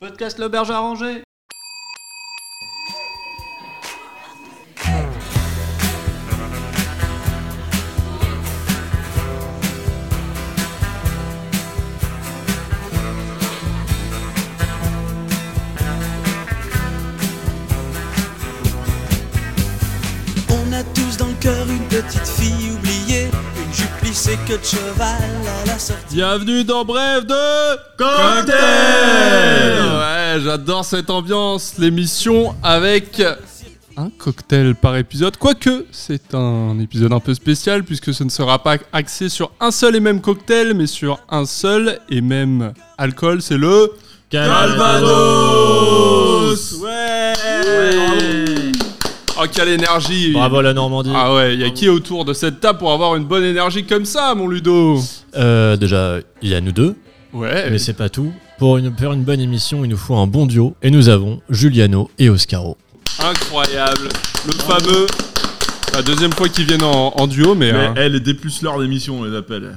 Podcast l'auberge arrangée. On a tous dans le cœur une petite fille que de cheval à la sortie. Bienvenue dans Bref de Cocktail Ouais, j'adore cette ambiance, l'émission avec un cocktail par épisode. Quoique, c'est un épisode un peu spécial puisque ce ne sera pas axé sur un seul et même cocktail, mais sur un seul et même alcool. C'est le Calvados Ouais, Oh, quelle énergie Bravo la Normandie. Ah ouais, il y a qui autour de cette table pour avoir une bonne énergie comme ça, mon Ludo Euh, déjà, il y a nous deux, Ouais, mais c'est pas tout. Pour une, faire une bonne émission, il nous faut un bon duo. Et nous avons Giuliano et Oscaro. incroyable. Le fameux... La deuxième fois qu'ils viennent en, en duo, mais... Mais hein. elle est des plus l'heure d'émission, on les appelle.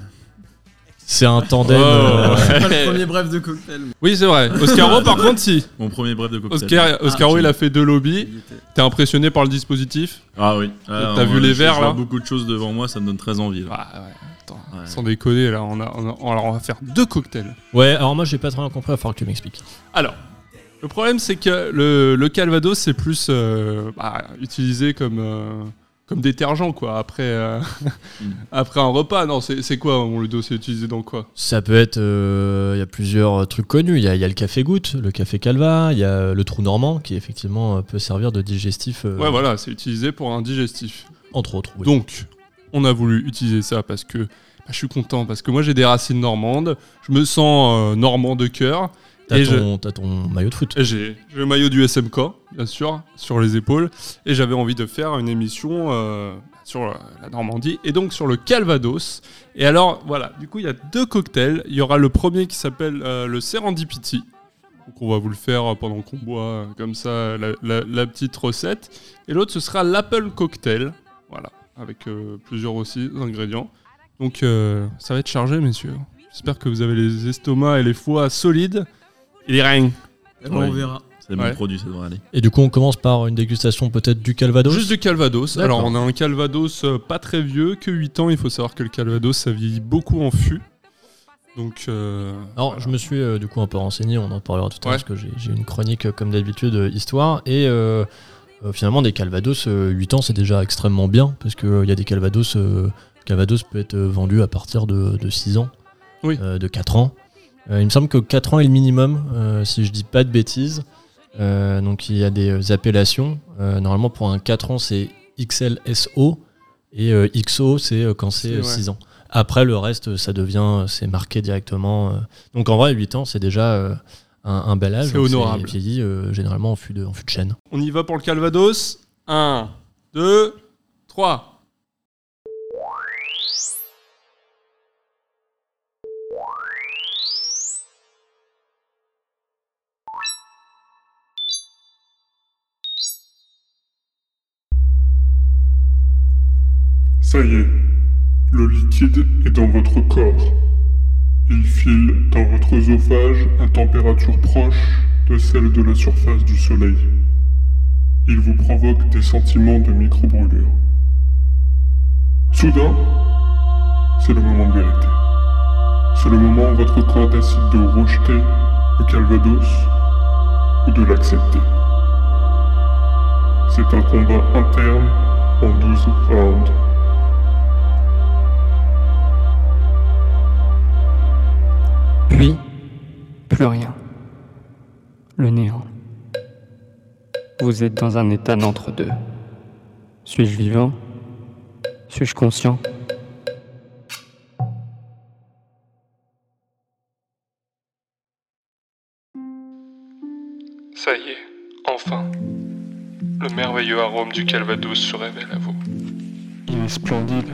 C'est un tandem. Oh, euh, ouais. Pas le premier bref de cocktail. Oui, c'est vrai. Oscaro, par contre, si. Mon premier bref de cocktail. Oscar, Oscaro, Ah, il a fait deux lobbies. T'es impressionné par le dispositif Ah oui. Ah, T'as vu les je- verres, je vois là beaucoup de choses devant moi, ça me donne très envie. là. Ah ouais, attends. Ouais. Sans déconner, là, on, a, on, a- alors on va faire deux cocktails. Ouais, alors moi j'ai pas très bien compris, il va falloir que tu m'expliques. Alors, le problème, c'est que le, le Calvados, c'est plus euh, bah, utilisé comme, euh, comme détergent, quoi, après, euh, Mm. après un repas. Non, c'est c'est quoi, mon Ludo C'est utilisé dans quoi? Ça peut être. euh, Il y a plusieurs trucs connus. Il y a, il y a le café goutte, le café calva, il y a le trou normand qui effectivement euh, peut servir de digestif. euh, Ouais, voilà, c'est utilisé pour un digestif. Entre autres. oui. Donc, on a voulu utiliser ça parce que bah, je suis content, parce que moi j'ai des racines normandes, je me sens euh, normand de cœur. T'as et je- ton, ton maillot de foot. J'ai le maillot du SMK, bien sûr, sur les épaules, et j'avais envie de faire une émission euh, sur la, Normandie et donc sur le Calvados. Et alors, voilà, du coup, il y a deux cocktails. Il y aura le premier qui s'appelle euh, le Serendipity. Donc, on va vous le faire pendant qu'on boit euh, comme ça la, la- la petite recette. Et l'autre, ce sera l'Apple Cocktail. Voilà, avec euh, plusieurs aussi ingrédients. Donc, ça va être chargé, messieurs. J'espère que vous avez les estomacs et les foies solides. Et les reins. Eh ben, Ouais. On verra. C'est Ouais. mon produit, ça devrait aller. Et du coup, on commence par une dégustation peut-être du calvados. Juste du Calvados. D'accord. Alors, on a un Calvados euh, pas très vieux, que 8 ans. Il faut savoir que le Calvados, ça vieillit beaucoup en fût. Donc, euh, Alors, voilà. je me suis euh, du coup un peu renseigné, on en parlera tout à l'heure Ouais. parce que j'ai j'ai une chronique euh, comme d'habitude euh, histoire et euh, euh, finalement des calvados euh, 8 ans c'est déjà extrêmement bien parce que euh, il y a des calvados euh, calvados peut être euh, vendu à partir de, de 6 ans, Oui. euh, de 4 ans. Euh, il me semble que 4 ans est le minimum euh, si je dis pas de bêtises. Euh, donc il y a des appellations. Normalement pour un 4 ans c'est XLSO et euh, XO c'est euh, quand c'est C'est- euh, ouais. 6 ans. Après, le reste, ça devient, c'est marqué directement. Donc en vrai, 8 ans, c'est déjà un, un bel âge. C'est honorable. vieilli généralement en fût, de, en fût de chêne. on y va pour le Calvados. 1, 2, 3. Est dans votre corps. Il file dans votre œsophage à température proche de celle de la surface du soleil. Il vous provoque des sentiments de micro-brûlure. Soudain, c'est le moment de vérité. C'est le moment où votre corps décide de rejeter le calvados ou de l'accepter. C'est un combat interne en 12 rounds. Plus rien. Le néant. Vous êtes dans un état d'entre-deux. Suis-je vivant? Suis-je conscient? Ça y est, enfin. Le merveilleux arôme du Calvados se révèle à vous. Il est splendide.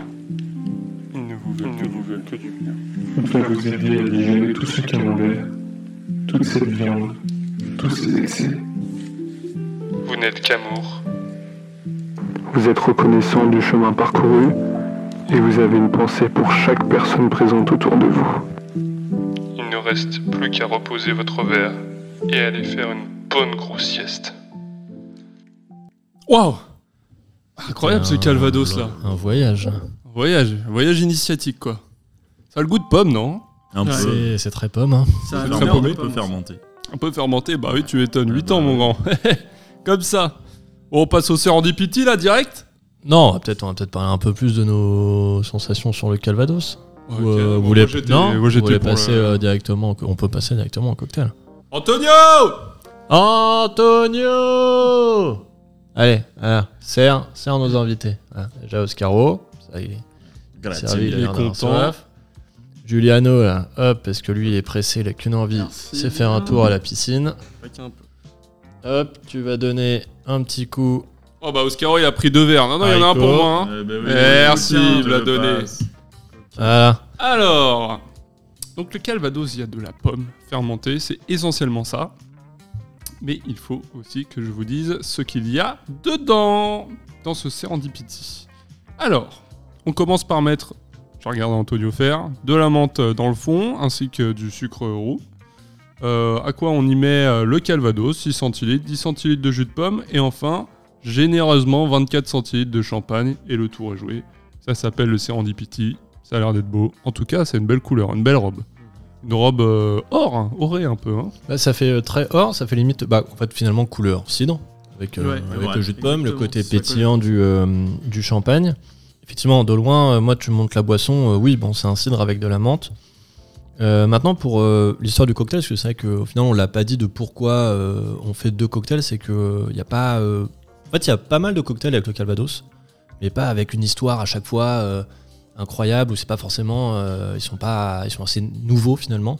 Ils ne vous veulent, que, vous veulent que du bien. Il va vous aider à digérer tout ce qui est mauvais, toute cette viande, tous ces excès. Vous n'êtes qu'amour. Vous êtes reconnaissant du chemin parcouru et vous avez une pensée pour chaque personne présente autour de vous. Il ne reste plus qu'à reposer votre verre et aller faire une bonne grosse sieste. Waouh Incroyable ce Un- Calvados là. Un voyage. Voyage, voyage initiatique quoi. Ça a le goût de pomme, non? Un peu. C'est très pomme. Hein. Ça très paumé. On peut faire monter. Un peu fermenté, bah oui, tu étonnes. Ah 8 bah ans, mon grand. Comme ça. Bon, on passe au Serendipity là, direct Non, on peut-être on va peut-être parler un peu plus de nos sensations sur le Calvados. Ou, euh, bon, vous voulez, non, moi, vous voulez passer le- euh, directement. On peut passer directement au cocktail. Antonio Antonio Allez, voilà, serre, serre nos invités. Voilà, déjà Oscaro, ça il est Grazie. servi, il est content. soif. Juliano là, hop, parce que lui il est pressé, il a qu'une envie, c'est faire un tour à la piscine. Hop, tu vas donner un petit coup. Oh bah Oscaro il a pris deux verres. Non, non, il y en a un pour moi. hein. Eh ben oui, Merci, il me l'a donné. Voilà. Alors, donc le Calvados, il y a de la pomme fermentée, c'est essentiellement ça. Mais il faut aussi que je vous dise ce qu'il y a dedans, dans ce Serendipity. Alors, on commence par mettre, je regarde Antonio faire, de la menthe dans le fond, ainsi que du sucre roux. Euh, à quoi on y met euh, le Calvados, 6 centilitres, 10 centilitres de jus de pomme, et enfin, généreusement, 24 centilitres de champagne, et le tour est joué. Ça s'appelle le Serendipity. Ça a l'air d'être beau. En tout cas, c'est une belle couleur, une belle robe. Une robe euh, or, hein, orée un peu. hein. Là, ça fait euh, très or, ça fait limite, bah, en fait, finalement, couleur cidre, avec, euh, Ouais, avec ouais, le jus de pomme, le côté pétillant du, euh, du champagne. Effectivement, de loin, euh, moi, tu montes la boisson, euh, oui, bon, c'est un cidre avec de la menthe. Euh, maintenant, pour l'histoire du cocktail, parce que c'est vrai qu'au final, on l'a pas dit de pourquoi on fait deux cocktails, c'est que il a pas. En fait, il y a pas mal de cocktails avec le Calvados, mais pas avec une histoire à chaque fois euh, incroyable, ou c'est pas forcément. euh, ils sont pas. Ils sont assez nouveaux finalement.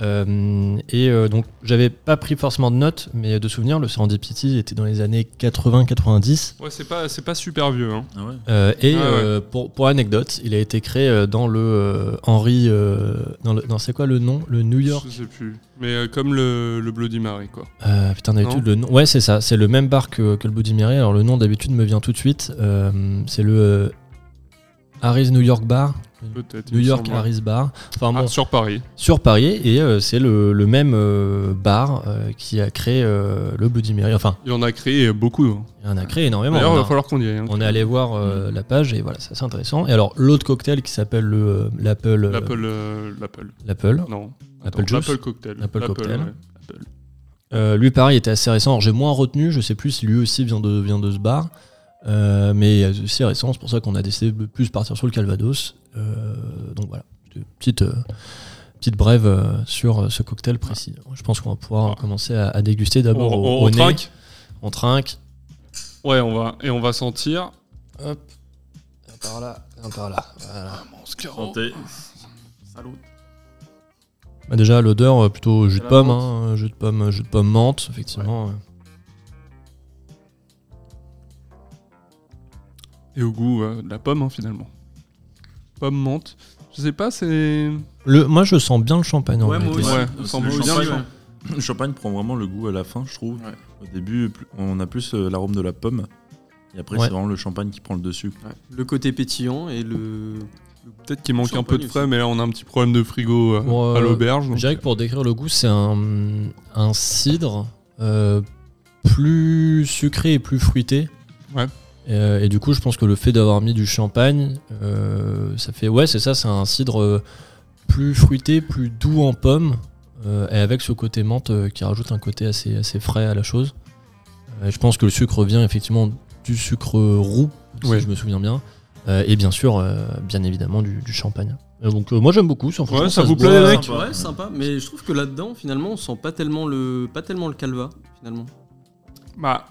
Euh, et euh, donc, j'avais pas pris forcément de notes, mais de souvenir, le Serendipity était dans les années 80-90. Ouais, c'est pas, c'est pas super vieux. Hein. Ah ouais. Euh, et Ah ouais. euh, pour, pour anecdote, il a été créé dans le euh, Henry. euh, dans le, dans c'est quoi le nom? Le New York? Je sais plus. Mais euh, comme le, le Bloody Mary, quoi. Euh, putain, d'habitude, le nom. Ouais, c'est ça. C'est le même bar que, que le Bloody Mary. Alors, le nom d'habitude me vient tout de suite. Euh, c'est le Harry's New York Bar. New York. Harry's Bar. Enfin, Ah, bon, sur Paris. sur Paris. Et euh, c'est le, le même euh, bar euh, qui a créé le Bloody Mary. Enfin, Il en a créé beaucoup. hein. il en a créé énormément. D'ailleurs, il va falloir qu'on y aille. hein. On est allé voir euh, la page et voilà, c'est assez intéressant. Et alors, l'autre cocktail qui s'appelle le l'Apple. L'Apple. L'Apple. l'Apple. Non. Apple Attends, Juice. L'Apple Cocktail. Apple Cocktail. ouais. Lui, pareil, était assez récent. Alors, j'ai moins retenu, je sais plus si lui aussi vient de, vient de ce bar. Euh, mais c'est récent, c'est pour ça qu'on a décidé de plus partir sur le Calvados. Euh, donc voilà, petite, euh, petite brève sur ce cocktail précis. Je pense qu'on va pouvoir Ah. commencer à, à déguster d'abord au, on- au on nez. trinque On trinque. Ouais, on va. Et on va sentir. Hop. Un par là, un par là. Voilà. Santé. Salut. Bah déjà l'odeur plutôt jus de pomme, hein, jus de pomme, jus de pomme menthe, effectivement. Et au goût euh, de la pomme, hein, finalement. Pomme menthe. Je sais pas, c'est. Le, moi je sens bien le champagne en Ouais, moi vérité. aussi. Ouais, Le sent champagne, bien. aussi, bien. ouais. Le champagne prend vraiment le goût à la fin, je trouve. Ouais. Au début, plus- on a plus euh, l'arôme de la pomme. Et après, Ouais. c'est vraiment le champagne qui prend le dessus. Ouais. Le côté pétillant et le. Peut-être qu'il manque un peu de Champagne frais, aussi. mais là on a un petit problème de frigo euh, à l'auberge. Je donc- dirais que pour décrire le goût, c'est un, un cidre euh, plus sucré et plus fruité. Ouais. Euh, et du coup, je pense que le fait d'avoir mis du champagne, euh, ça fait. Ouais, c'est ça, c'est un cidre euh, plus fruité, plus doux en pomme, euh, et avec ce côté menthe euh, qui rajoute un côté assez, assez frais à la chose. Euh, je pense que le sucre vient effectivement du sucre roux, si Ouais. je me souviens bien, Euh, et bien sûr, euh, bien évidemment, du, du champagne. Donc, euh, moi j'aime beaucoup. ça, franchement, ça se vous plaît, les mecs Ouais, sympa. Mais je trouve que là-dedans, finalement, on sent pas tellement le, pas tellement le calva, finalement. Bah.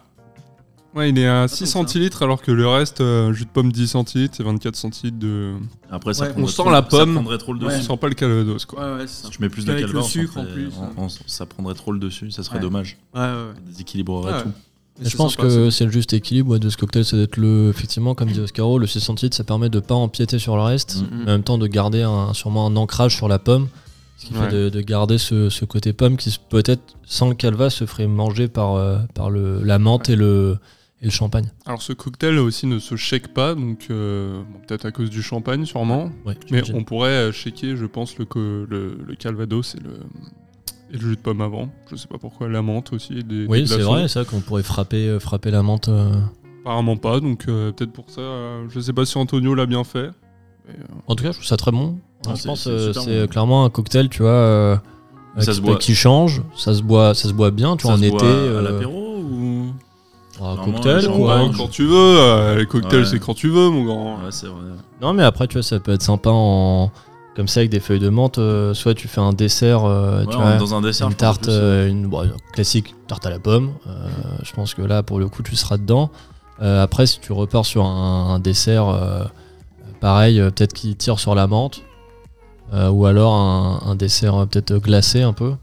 Ouais, il est à tant 6 que ça. centilitres alors que le reste, euh, jus de pomme 10 centilitres, c'est 24 centilitres de. Après, ça Ouais. prendrait On sent trop- la ça pomme. prendrait trop le On dessus. sent pas le calvados quoi. Ouais, ouais, c'est ça. Si tu mets plus de Avec calva, le on sucre, en plus, on- on- ça prendrait trop le dessus, ça serait Ouais. dommage. Ouais, ouais, ouais. Ça déséquilibrerait Ouais. tout. Mais Je c'est pense sympa, que c'est le juste équilibre ouais, de ce cocktail, c'est d'être le, effectivement, comme dit Oscaro, le 6 centilitres, ça permet de pas empiéter sur le reste, Mhm. mais en même temps de garder un, sûrement un ancrage sur la pomme, ce qui Ouais. fait de, de garder ce, ce côté pomme qui peut-être sans le calva se ferait manger par, euh, par le, la menthe et, le, et le champagne. Alors ce cocktail aussi ne se shake pas, donc euh, bon, peut-être à cause du champagne sûrement. Ouais, Mais on pourrait euh, shaker, je pense, le, le, le calvados et le, Et le jus de pomme avant. Je sais pas pourquoi. La menthe aussi. et Des, Oui, c'est vrai, ça qu'on pourrait frapper, euh, frapper la menthe. euh. Apparemment pas, donc euh, peut-être pour ça. euh, je sais pas si Antonio l'a bien fait. Mais, euh, En tout cas, je trouve ça très bon. Ah, je c'est- pense c'est euh, super c'est bon. clairement un cocktail, tu vois, Ça qui, se boit. qui change. Ça se boit, ça se boit bien, tu vois, en été. à l'apéro un Normalement, cocktail, quoi. quand tu veux. euh, les cocktails, Ouais. c'est quand tu veux, mon grand. Ouais, c'est vrai. Non, mais après, tu vois, ça peut être sympa en comme ça avec des feuilles de menthe. euh, soit tu fais un dessert, euh, Ouais, tu vois, dans un dessert, une je pense, en tarte, plus, euh, une bon, une classique tarte à la pomme. euh, je pense que là, pour le coup, tu seras dedans. Euh, après, si tu repars sur un, un dessert, euh, pareil, euh, peut-être qui tire sur la menthe, euh, ou alors un, un dessert euh, peut-être glacé un peu,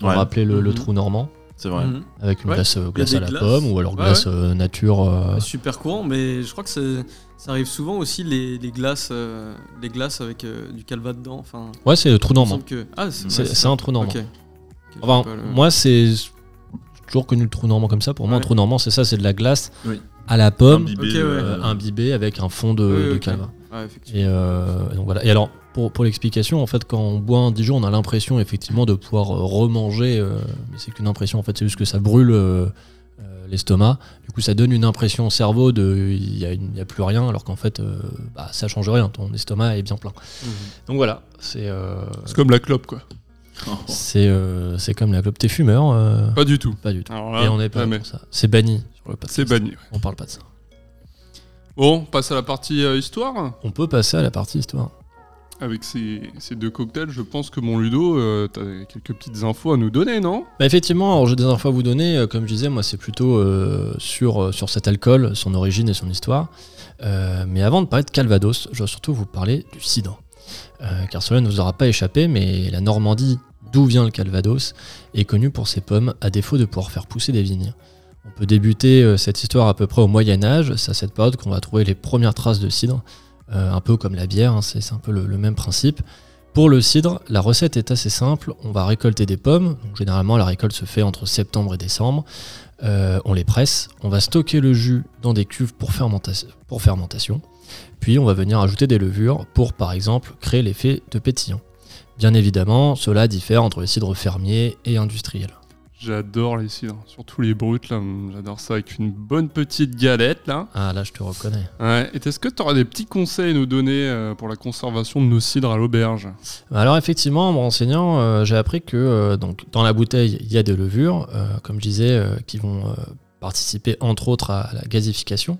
pour Ouais. rappeler le, le Mhm. trou normand, C'est vrai. Mhm. avec une Ouais, glace, euh, glace à la glaces. pomme, ou alors Ouais, glace euh, nature. euh, Super courant, mais je crois que c'est- ça arrive souvent aussi les, les glaces, euh, les glaces avec euh, du calva dedans. Enfin, Ouais, c'est le trou normand. que ah, c'est un trou normand. Enfin, le- moi, c'est j'ai toujours connu le trou normand comme ça. Pour moi, un trou normand, c'est ça, c'est de la glace Oui. à la pomme, ouais. euh, imbibée avec un fond de, Oui, de ok. calva. Effectivement. Et, euh, donc voilà. Et alors, pour, pour l'explication, en fait, quand on boit un Dijon, on a l'impression effectivement de pouvoir euh, remanger, euh, mais c'est qu'une impression, en fait, c'est juste que ça brûle euh, euh, l'estomac. Du coup, ça donne une impression au cerveau de il n'y a, plus rien, alors qu'en fait, euh, bah, ça change rien, ton estomac est bien plein. Mhm. Donc voilà, c'est euh, C'est comme la clope, quoi. c'est euh, c'est comme la clope. T'es fumeur euh, Pas du tout. Pas du tout. Là, Et on est pas pour ça. C'est banni sur le podcast. C'est banni. ouais. On parle pas de ça. Bon, on passe à la partie euh, histoire. On peut passer à la partie histoire. Avec ces, ces deux cocktails, je pense que mon Ludo, euh, t'as quelques petites infos à nous donner, non? Bah effectivement, alors j'ai des infos à vous donner. euh, Comme je disais, moi c'est plutôt euh, sur, sur cet alcool, son origine et son histoire. Mais avant de parler de Calvados, je dois surtout vous parler du cidre. Euh, car cela ne vous aura pas échappé, mais la Normandie, d'où vient le Calvados, est connue pour ses pommes, à défaut de pouvoir faire pousser des vignes. On peut débuter euh, cette histoire à peu près au Moyen Âge, c'est à cette période qu'on va trouver les premières traces de cidre, euh, un peu comme la bière, hein, c'est un peu le, même principe. Pour le cidre, la recette est assez simple. On va récolter des pommes. Donc, généralement, la récolte se fait entre septembre et décembre. Euh, on les presse. On va stocker le jus dans des cuves pour, pour fermentation. Puis, on va venir ajouter des levures pour, par exemple, créer l'effet de pétillant. Bien évidemment, cela diffère entre les cidres fermiers et industriels. J'adore les cidres, surtout les bruts, là. J'adore ça avec une bonne petite galette, là. Ah, là, je te reconnais. Ouais. Et est-ce que tu auras des petits conseils à nous donner euh, pour la conservation de nos cidres à l'auberge? Alors effectivement, en me renseignant, euh, j'ai appris que euh, donc, dans la bouteille, il y a des levures, comme je disais, qui vont participer entre autres à la gazification.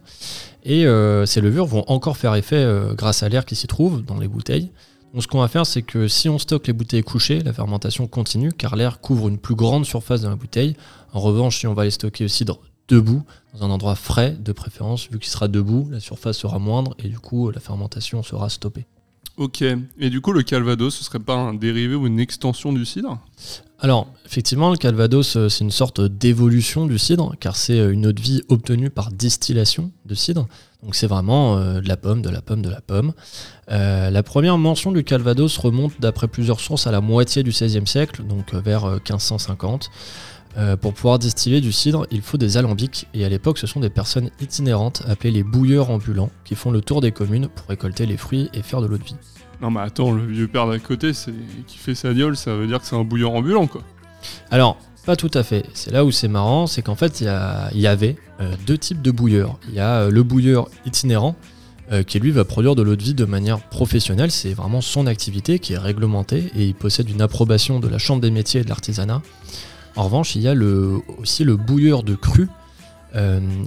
Et ces levures vont encore faire effet grâce à l'air qui s'y trouve dans les bouteilles. Donc ce qu'on va faire, c'est que si on stocke les bouteilles couchées, la fermentation continue car l'air couvre une plus grande surface de la bouteille. En revanche, si on va les stocker au cidre debout, dans un endroit frais de préférence, vu qu'il sera debout, la surface sera moindre et du coup la fermentation sera stoppée. Ok. Et du coup, le Calvados, ce serait pas un dérivé ou une extension du cidre? Alors, effectivement, le Calvados, euh, c'est une sorte d'évolution du cidre, car c'est euh, une eau de vie obtenue par distillation de cidre. Donc c'est vraiment euh, de la pomme, de la pomme, de la pomme. La première mention du Calvados remonte d'après plusieurs sources à la moitié du XVIe siècle, donc vers euh, 1550. Euh, pour pouvoir distiller du cidre, il faut des alambics, et à l'époque, ce sont des personnes itinérantes appelées les bouilleurs ambulants qui font le tour des communes pour récolter les fruits et faire de l'eau de vie. Non, mais attends, le vieux père d'à côté, qui fait sa gnole, ça veut dire que c'est un bouillon ambulant, quoi. Alors, pas tout à fait. C'est là où c'est marrant, c'est qu'en fait, il y, avait euh, deux types de bouilleurs. Il y a euh, le bouilleur itinérant, euh, qui lui va produire de l'eau de vie de manière professionnelle. C'est vraiment son activité qui est réglementée et il possède une approbation de la Chambre des métiers et de l'artisanat. En revanche, il y a aussi le bouilleur de cru.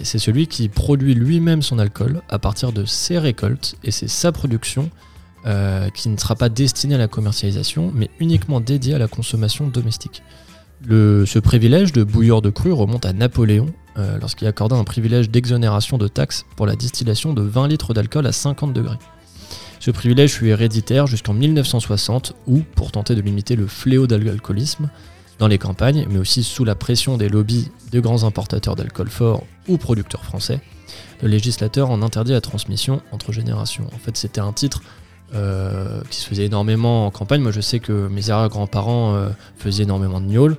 C'est celui qui produit lui-même son alcool à partir de ses récoltes et c'est sa production euh, qui ne sera pas destinée à la commercialisation mais uniquement dédiée à la consommation domestique. Ce privilège de bouilleur de cru remonte à Napoléon euh, lorsqu'il accorda un privilège d'exonération de taxes pour la distillation de 20 litres d'alcool à 50 degrés. Ce privilège fut héréditaire jusqu'en 1960 où, pour tenter de limiter le fléau de l'alcoolisme dans les campagnes, mais aussi sous la pression des lobbies de grands importateurs d'alcool fort ou producteurs français, le législateur en interdit la transmission entre générations. En fait, c'était un titre euh, qui se faisait énormément en campagne. Moi, je sais que mes arrière-grands-parents euh, faisaient énormément de gnôle.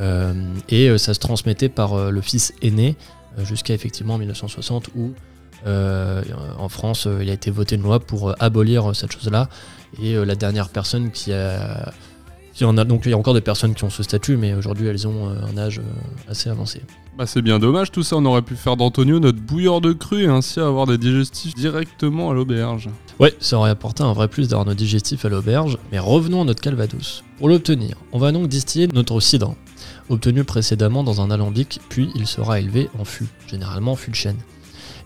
Euh, et ça se transmettait par le fils aîné jusqu'à effectivement 1960 où en France il a été voté une loi pour abolir cette chose-là et la dernière personne qui a qui en a, donc il y a encore des personnes qui ont ce statut, mais aujourd'hui elles ont euh, un âge euh, assez avancé. Bah c'est bien dommage tout ça, on aurait pu faire d'Antonio notre bouilleur de cru et ainsi avoir des digestifs directement à l'auberge. Ouais, ça aurait apporté un vrai plus d'avoir nos digestifs à l'auberge, mais revenons à notre calvados. Pour l'obtenir, on va donc distiller notre cidre, obtenu précédemment dans un alambic, puis il sera élevé en fût, généralement fût de chêne.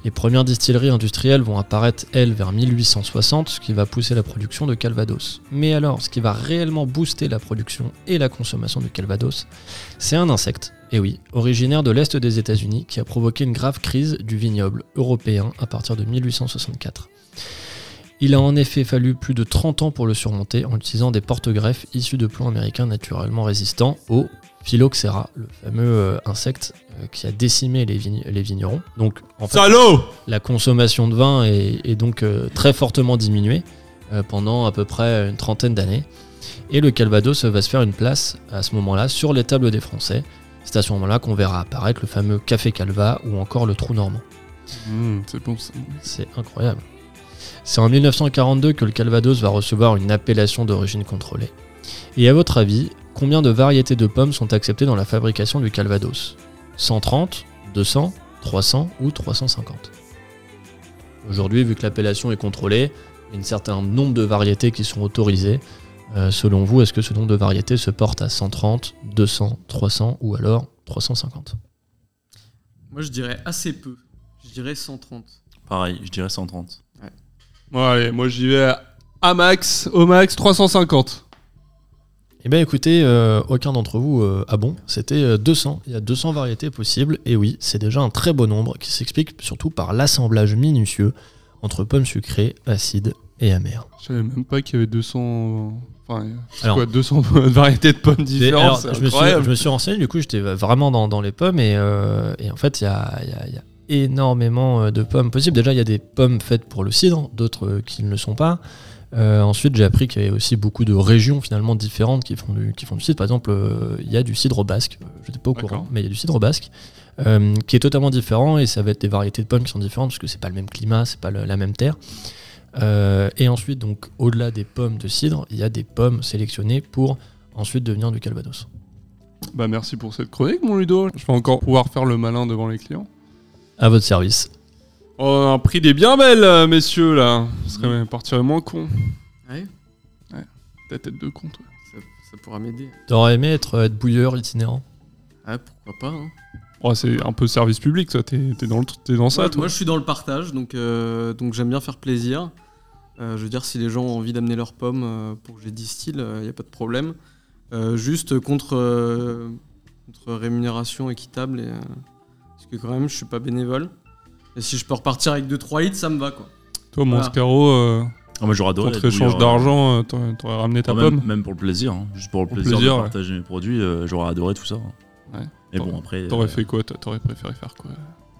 Les premières distilleries industrielles vont apparaître, elles, vers 1860, ce qui va pousser la production de Calvados. Mais alors, ce qui va réellement booster la production et la consommation de Calvados, c'est un insecte, et oui, originaire de l'Est des États-Unis, qui a provoqué une grave crise du vignoble européen à partir de 1864. Il a en effet fallu plus de 30 ans pour le surmonter en utilisant des porte-greffes issus de plants américains naturellement résistants au Phylloxera, le fameux euh, insecte euh, qui a décimé les, vign- les vignerons. Donc, en fait, Salaud la consommation de vin est, est donc euh, très fortement diminuée pendant à peu près une trentaine d'années. Et le Calvados va se faire une place à ce moment-là sur les tables des Français. C'est à ce moment-là qu'on verra apparaître le fameux Café Calva ou encore le Trou Normand. Mmh, C'est bon ça. C'est incroyable. C'est en 1942 que le Calvados va recevoir une appellation d'origine contrôlée. Et à votre avis, combien de variétés de pommes sont acceptées dans la fabrication du Calvados? 130, 200, 300 ou 350 Aujourd'hui, vu que l'appellation est contrôlée, il y a un certain nombre de variétés qui sont autorisées. Euh, selon vous, est-ce que ce nombre de variétés se porte à 130, 200, 300 ou alors 350 Moi, je dirais assez peu. Je dirais 130. Pareil, je dirais 130. Bon allez, moi j'y vais à max, au max 350. Eh bien écoutez, euh, aucun d'entre vous euh, a bon, c'était euh, 200. Il y a 200 variétés possibles, et oui, c'est déjà un très beau nombre qui s'explique surtout par l'assemblage minutieux entre pommes sucrées, acides et amères. Je savais même pas qu'il y avait 200... Enfin, c'est Alors- quoi, 200 variétés de pommes différentes alors, je, me suis, incroyable. je me suis renseigné, du coup j'étais vraiment dans, dans les pommes, et, euh, et en fait il y a, il y a- il y a énormément euh, de pommes possibles. Déjà il y a des pommes faites pour le cidre, d'autres euh, qui ne le sont pas. Euh, ensuite, j'ai appris qu'il y avait aussi beaucoup de régions finalement différentes qui font du, qui font du cidre. Par exemple, euh, il y a du cidre basque. Je n'étais pas au courant, mais il y a du cidre basque euh, qui est totalement différent et ça va être des variétés de pommes qui sont différentes parce que c'est pas le même climat, c'est pas le- la même terre. Euh, et ensuite, donc, au-delà des pommes de cidre, il y a des pommes sélectionnées pour ensuite devenir du calvados. Bah merci pour cette chronique mon Ludo. Je vais encore pouvoir faire le malin devant les clients. À votre service. Oh, un prix des bien belles, euh, messieurs, là. Ce serait partirait moins con. Ouais, Ta tête de con, toi. ça, ça pourra m'aider. T'aurais aimé être, être bouilleur itinérant Ah, pourquoi pas. hein. Oh, c'est un peu service public, toi. T'es t'es dans, le, t'es dans ça, moi, toi. moi, je suis dans le partage, donc, euh, donc j'aime bien faire plaisir. Euh, je veux dire, si les gens ont envie d'amener leurs pommes euh, pour que je les distille, il n'y a pas de problème. Euh, juste contre, euh, contre rémunération équitable, et, euh, parce que quand même, je suis pas bénévole. Et si je peux repartir avec 2-3 litres, ça me va, quoi. Toi, mon Voilà. Scaro, euh, Ah, moi j'aurais adoré. contre échange d'argent, euh, t'aurais ramené ta euh, même, pomme. même pour le plaisir, hein, juste pour le Pour plaisir, plaisir, de ouais. partager mes produits, euh, j'aurais adoré tout ça. Ouais. Et T'aurais- bon, après. T'aurais euh, fait quoi toi? T'aurais préféré faire quoi?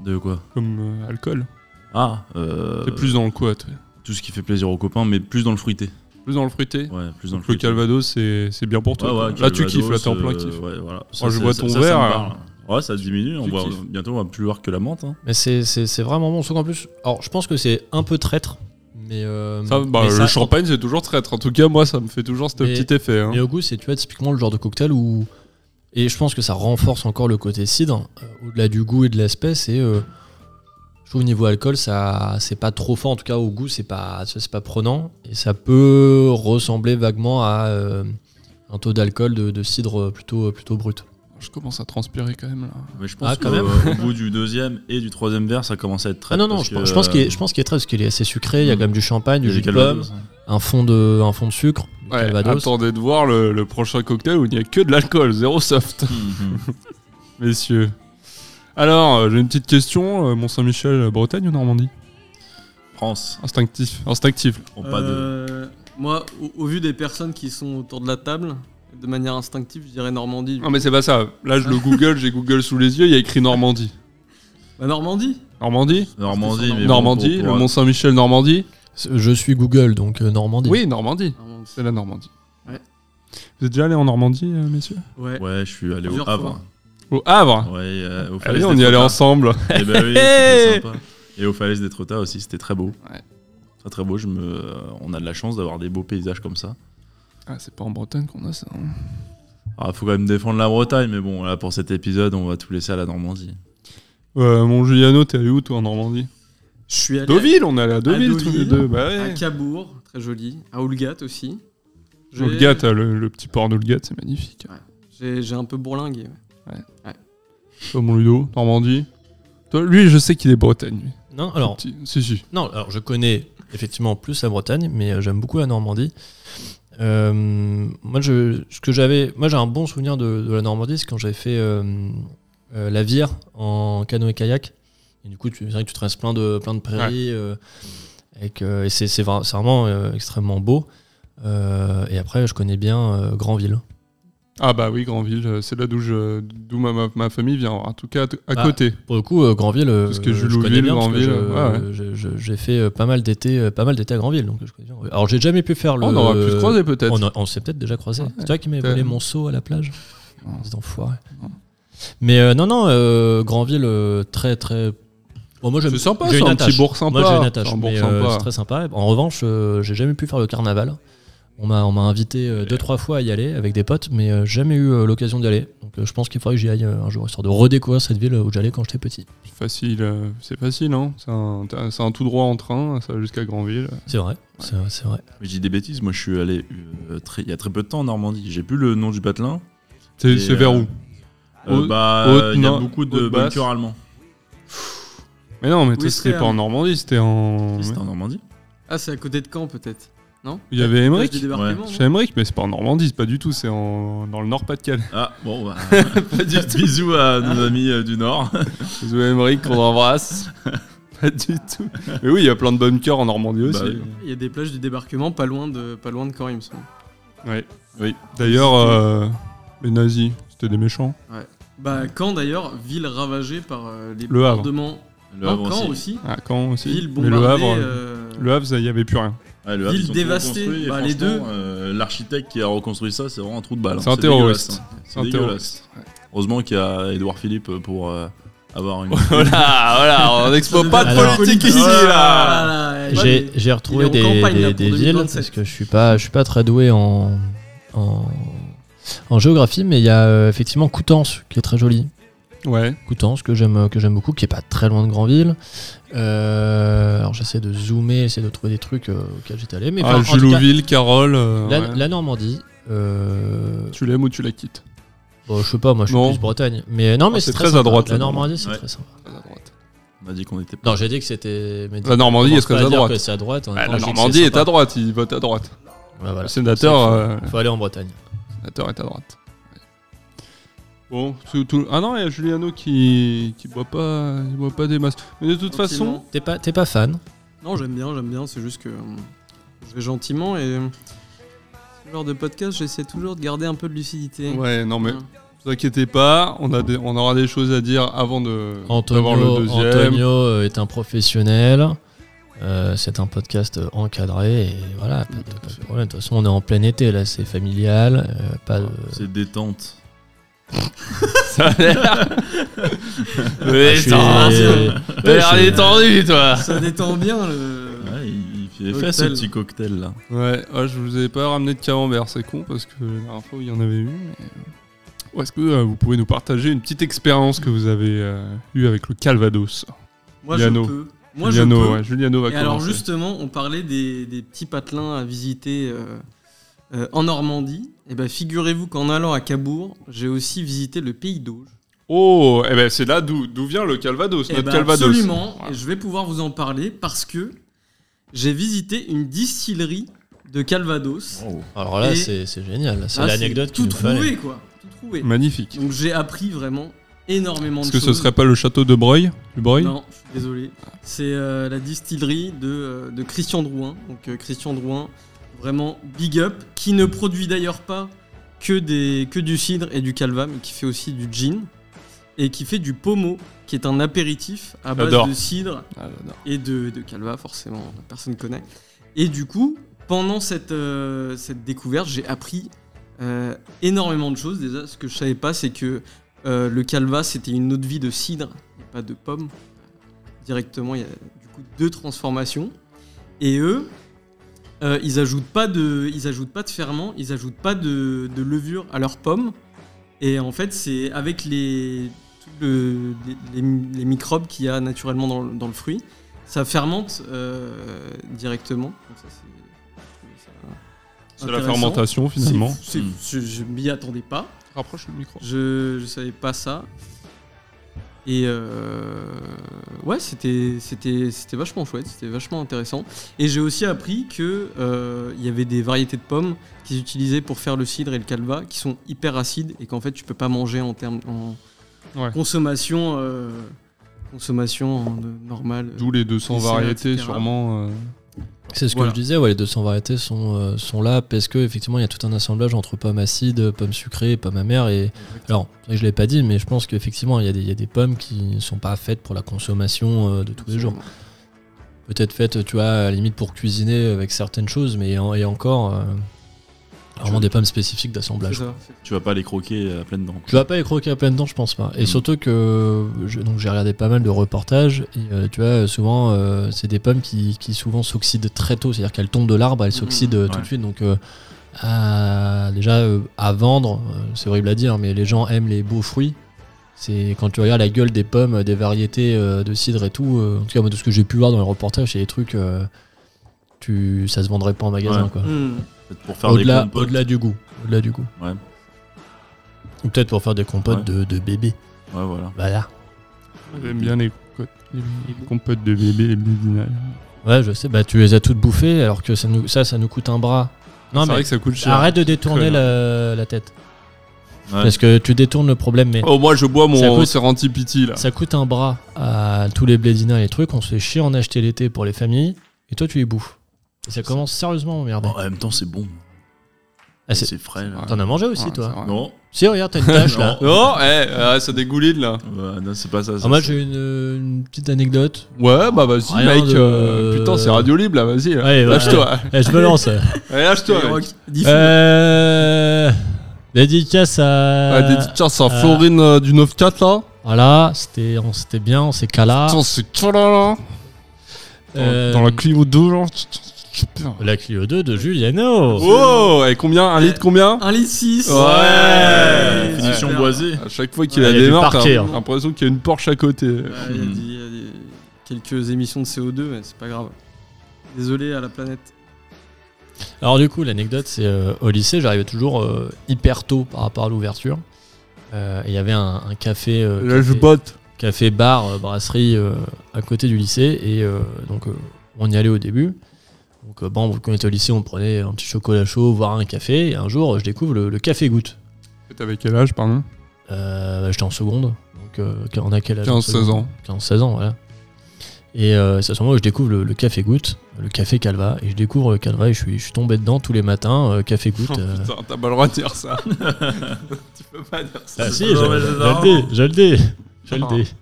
De quoi? Comme euh, alcool Ah, euh, T'es plus dans le quoi, toi? tout ce qui fait plaisir aux copains, mais plus dans le fruité. Plus dans le fruité? Ouais, plus dans le le fruité. Calvados, c'est c'est bien pour toi. Ouais, ouais, là, tu kiffes, là, t'es en plein kiff. Ouais, voilà. je vois ton verre. Ouais, ça diminue. On kiffes. bientôt, on va plus voir que la menthe. hein. Mais c'est- vraiment bon. Sauf qu'en plus, alors je pense que c'est un peu traître. Mais, euh, Ça, bah, mais le ça- champagne, c'est toujours traître. En tout cas, moi, ça me fait toujours ce petit effet. hein. Mais au goût, c'est tu vois, typiquement le genre de cocktail où. Et je pense que ça renforce encore le côté cidre, euh, au-delà du goût et de l'aspect, c'est. euh, je trouve au niveau alcool, ça c'est pas trop fort, en tout cas au goût, c'est pas, c'est pas prenant. Et ça peut ressembler vaguement à euh, un taux d'alcool de, de cidre plutôt, plutôt brut. Je commence à transpirer quand même là. Mais je pense Ah, quand qu'au- même. au bout du deuxième et du troisième verre, ça commence à être très. Ah non, non, je, pense- je pense qu'il est, je pense qu'il est très, parce qu'il est assez sucré, il y a Mm. quand même du champagne, du du jus de pomme, Calvados. un fond de, un fond de sucre, Ouais, attendez de voir le, le prochain cocktail où il n'y a que de l'alcool, zéro soft, Mhm. messieurs. Alors, euh, j'ai une petite question. euh, Mont-Saint-Michel, euh, Bretagne ou Normandie? France, Instinctif. Instinctif. on pas de. Euh, Moi, au, au vu des personnes qui sont autour de la table, de manière instinctive, je dirais Normandie. Non, mais c'est pas ça. Là, je le Google, j'ai Google sous les yeux, il y a écrit Normandie. Bah, Normandie Normandie Normandie, mais bon, Normandie, pour- pour- le Mont-Saint-Michel, Normandie Je suis Google, donc euh, Normandie. Oui, Normandie. Normandie. C'est la Normandie. Ouais. Vous êtes déjà allé en Normandie, euh, messieurs? Ouais. Ouais, je suis allé au Plusieurs Havre. Au Havre? Ouais, euh, au Allez, Falaises on y des allait Trotas. ensemble. Eh ben oui, c'était sympa. Et au Falaises des Trotas aussi, c'était très beau. Ouais. Très très beau. Je me... On a de la chance d'avoir des beaux paysages comme ça. Ah, c'est pas en Bretagne qu'on a ça. hein. Ah, faut quand même défendre la Bretagne, mais bon, là, pour cet épisode, on va tout laisser à la Normandie. Mon Juliano, t'es allé où toi en Normandie? Je suis allé Deauville, on est allé à Deauville tous les Deauville, deux. Bah à. Cabourg, très joli. À Oulgat aussi. Oulgat, le, le petit port d'Oulgat, c'est magnifique. J'ai j'ai un peu bourlingué. ouais. Toi, mon Ludo, Normandie? Toi, lui, je sais qu'il est Bretagne. Lui. Non, alors, Petit- Si, si. non, alors je connais effectivement plus la Bretagne, mais euh, j'aime beaucoup la Normandie. Euh, moi, je, ce que j'avais, moi, j'ai un bon souvenir de, de la Normandie, c'est quand j'avais fait euh, euh, la Vire en canoë kayak. Et du coup, tu- c'est vrai que tu traverses plein de plein de prairies, avec, et c'est c'est vra- c'est vraiment extrêmement beau. Et après, je connais bien Granville. Ah bah oui, Grandville, euh, c'est là d'où d'où ma, ma, famille vient. En tout cas, à Ah. côté. Pour le coup, euh, Granville, euh, je connais bien parce que je- ouais, ouais. je- je- j'ai fait pas mal d'été, pas mal d'été à Granville, donc je connais bien. Alors j'ai jamais pu faire le. Oh, on aurait pu se croiser peut-être. On, s'est peut-être déjà croisé. Ouais. C'est toi qui m'avais volé mon seau à la plage? C'est enfoiré. Mais euh, non, non, euh, Granville, euh, très, très. Bon, moi, C'est sympa, j'ai c'est un attache. petit bourg sympa. Moi, j'ai une attache. un mais, euh, c'est très sympa. En revanche, euh, j'ai jamais pu faire le carnaval. On m'a, on m'a invité euh, deux, trois fois à y aller avec des potes, mais euh, jamais eu euh, l'occasion d'y aller. Donc euh, je pense qu'il faudrait que j'y aille euh, un jour, histoire de redécouvrir cette ville où j'allais quand j'étais petit. Facile, euh, c'est facile, hein. C'est un, c'est un tout droit en train, ça va jusqu'à Grandville. C'est vrai, c'est vrai, c'est vrai. Mais je dis des bêtises, moi je suis allé euh, très- il y a très peu de temps en Normandie. J'ai plus le nom du patelin. C'est Et, c'est vers où? Euh, Haute- bah, il y a beaucoup de bunkers allemands. Mais non, mais Oui, c'était c'est pas en Normandie, c'était en. C'était en Normandie Ah, c'est à côté de Caen peut-être. Non Il y avait Emmerich du Chez non Emmerich, mais c'est pas en Normandie, c'est pas du tout, c'est en... dans le Nord-Pas-de-Calais. Ah, bon, bah. Bisous à nos amis euh, du Nord. Désolé Emmerich, qu'on embrasse. pas du tout. Mais oui, il y a plein de bunkers en Normandie aussi. Bah oui. Il y a des plages du débarquement pas loin de, pas loin de Caen, il me semble. Ouais. Oui. D'ailleurs, euh, les nazis, c'était des méchants. Bah, Caen d'ailleurs, ville ravagée par euh, les Le Havre. bombardements. Le Non, Havre Caen aussi. aussi. Ah, quand aussi Ville Mais le bombardée. Havre, euh, le Havre, il y avait plus rien. Ouais, le Havre, Ville dévastée. Bah, les deux. euh, L'architecte qui a reconstruit ça, c'est vraiment un trou de balle. hein. C'est un terroriste. hein. C'est. Heureusement qu'il y a Édouard Philippe pour euh, avoir une. Voilà, voilà, on n'expose pas de Alors, politique ici, là Voilà, J'ai retrouvé des, campagne, des- là, pour des villes 2027. parce que je suis pas, je suis pas très doué en, en, en géographie, mais il y a euh, effectivement Coutances qui est très joli. Ouais. Coutances que j'aime que j'aime beaucoup, qui est pas très loin de Granville. Euh, alors j'essaie de zoomer, essayer de trouver des trucs euh, auxquels j'étais allé. Mais Ah, Julouville, Carole. euh, la, ouais. la Normandie. euh, Tu l'aimes ou tu la quittes bon, je sais pas, moi je suis Non. plus Bretagne. Mais non, mais Ah, c'est très à droite, La Normandie, c'est Ouais. très sympa. À droite. On a dit qu'on était pas. Non, j'ai dit que c'était. La Normandie est très à droite. à droite. Ah, temps, la Normandie est à droite, il vote à droite. Voilà. Le sénateur, euh, faut, faut aller en Bretagne. le sénateur est à droite. Bon, tout, tout- ah non, il y a Juliano qui qui boit pas, il boit pas des masses. Mais de toute façon. T'es pas, t'es pas fan Non, j'aime bien, j'aime bien. C'est juste que euh, je vais gentiment et euh, ce genre de podcast, j'essaie toujours de garder un peu de lucidité. ouais, non mais Hein. vous inquiétez pas, on a des, on aura des choses à dire avant de Antonio, d'avoir le deuxième. Antonio euh, est un professionnel. Euh, c'est un podcast euh, encadré et voilà, pas de, pas de problème. De toute façon, on est en plein été là, c'est familial. euh, pas de... C'est détente. Ça a l'air. Ah, suis- l'air je suis- détendu, toi. Ça détend bien le. Ouais, il, il fait Cocktail. ce petit cocktail là. Ouais, ah, je vous avais pas ramené de camembert, c'est con parce que la dernière fois il y en avait eu. mais- Ou est-ce que euh, vous pouvez nous partager une petite expérience que vous avez euh, eue avec le Calvados? Moi, Juliano. je peux. Moi, Juliano, je peux. ouais, Juliano va Et alors commencer. justement, on parlait des, des petits patelins à visiter euh, euh, en Normandie. Et ben figurez-vous qu'en allant à Cabourg, j'ai aussi visité le Pays d'Auge. Oh, eh ben c'est là d'où d'où vient le Calvados, Eh notre ben, Calvados. absolument. Voilà. Et je vais pouvoir vous en parler parce que j'ai visité une distillerie de Calvados. Alors là, c'est c'est génial. C'est Ah, l'anecdote tout qu'il nous fallait. trouvé quoi. Tout trouvé. Magnifique. Donc j'ai appris vraiment énormément Est-ce de que choses. ce serait pas le château de Breuil? Du Breuil? Non, je suis désolé. C'est euh, la distillerie de, euh, de Christian Drouin. Donc euh, Christian Drouin, vraiment big up, qui ne produit d'ailleurs pas que, des, que du cidre et du calva, mais qui fait aussi du gin. Et qui fait du pommeau, qui est un apéritif à base J'adore. de cidre Ah, j'adore. et de, de calva, forcément, personne connaît. Et du coup, pendant cette, euh, cette découverte, j'ai appris euh, énormément de choses. Déjà, ce que je savais pas, c'est que euh, le calva, c'était une eau de vie de cidre, et pas de pomme. Directement, il y a du coup deux transformations. Et eux, Euh, ils ajoutent pas de, ils ajoutent pas de ferment, ils ajoutent pas de, de levure à leurs pommes. Et en fait, c'est avec les, le- les, microbes qu'il y a naturellement dans, le- dans le fruit, ça fermente euh, directement. Donc ça, c'est- la fermentation finalement. Mm. c'est- Je, m'y attendais pas. Rapproche le micro. Je, je savais pas ça. Et euh, ouais, c'était c'était c'était vachement chouette, c'était vachement intéressant. Et j'ai aussi appris que euh, il y avait des variétés de pommes qu'ils utilisaient pour faire le cidre et le calva qui sont hyper acides et qu'en fait tu peux pas manger en termes en Ouais. consommation euh, consommation normale. D'où les 200 Et c'est là, variétés etc. sûrement. C'est ce Voilà. que je disais, ouais, les 200 variétés sont, euh, sont là parce que effectivement il y a tout un assemblage entre pommes acides, pommes sucrées, pommes amères. Et alors, je l'ai pas dit, mais je pense qu'effectivement il y, a des- il y a des pommes qui ne sont pas faites pour la consommation euh, de tous les jours. Peut-être faites, tu vois, à la limite pour cuisiner avec certaines choses, mais en- et encore euh, vraiment des pommes spécifiques d'assemblage. Tu vas pas les croquer à pleines dents. Tu vas pas les croquer à pleines dents, je pense pas. Et Mm. surtout que je- donc j'ai regardé pas mal de reportages. Et, euh, tu vois, souvent euh, c'est des pommes qui, qui souvent s'oxydent très tôt, c'est-à-dire qu'elles tombent de l'arbre, elles s'oxydent euh, tout Ouais. de suite. Donc euh, à- déjà euh, à vendre, euh, c'est horrible à dire, mais les gens aiment les beaux fruits. C'est quand tu regardes la gueule des pommes, des variétés euh, de cidre et tout. euh, en tout cas, moi, de ce que j'ai pu voir dans les reportages, c'est des trucs. euh, tu, ça se vendrait pas en magasin, Ouais. quoi. Hmm. Peut-être pour faire des Au-delà, compotes. au-delà du goût. Au-delà du goût. Ouais. Ou peut-être pour faire des compotes Ouais. de, de bébés. Ouais, voilà. Voilà. J'aime bien les, co- les compotes de bébé, les blédinailles. Ouais, je sais, bah tu les as toutes bouffées alors que ça, nous, ça, ça nous coûte un bras. Non, C'est mais vrai que ça coûte cher. arrête de détourner la, la tête. Ouais. Parce que tu détournes le problème, mais Oh, moi je bois mon Serendipity là. ça coûte un bras à tous les blédinins et les trucs. On se fait chier en acheter l'été pour les familles et toi tu les bouffes. Et ça commence sérieusement à m'emmerder. Bon, en même temps, c'est bon. Ah, c'est- c'est frais, là. T'en as mangé aussi, Ouais, toi c'est vrai. Non, Si, regarde, t'as une tache là. Oh, eh, euh, ça dégouline là. Ouais, non, c'est pas ça. ça, Ah, moi c'est- j'ai une, une petite anecdote. Ouais, bah vas-y, Rien mec. de- euh, Putain, c'est radio libre là, vas-y. ouais. Lâche-toi. Eh, je me lance. Allez, lâche-toi. Mec. euh... Dédicace à. Ah, dédicace à euh, Florine euh, du 9-4 là. Voilà, c'était on- c'était bien, on s'est cala. Putain, c'est toi là là. Dans- Euh, Dans la Clio 2, genre. Putain. La Clio 2 de Juliano. Oh, et combien Un litre combien Un litre 6 Ouais. Finition Super. boisée. À chaque fois qu'il Ouais, a du démarre, t'as parquet, hein. l'impression qu'il y a une Porsche à côté. Ouais, il y a des- il y a des- quelques émissions de CO2, mais c'est pas grave. Désolé à la planète. Alors du coup, l'anecdote, c'est euh, au lycée, j'arrivais toujours euh, hyper tôt par rapport à l'ouverture. Euh, Il y avait un, un café, euh, Là, je café, botte. café bar, euh, brasserie euh, à côté du lycée. Et euh, donc, euh, on y allait au début. Donc, euh, bon, quand on était au lycée, on prenait un petit chocolat chaud, voire un café. Et un jour, je découvre le, le café goutte. T'avais quel âge, pardon? Euh, bah, J'étais en seconde. Donc, euh, on a quel âge en 15-16 seconde? ans. 15-16 ans, voilà. Et euh, c'est à ce moment où je découvre le, le café goutte, le café Calva. Et je découvre Calva et je suis, je suis tombé dedans tous les matins, euh, café goutte. Oh, euh. putain, t'as pas le droit de dire ça. tu peux pas dire ça. Ah si, je, le dis, je le dis, je le dis.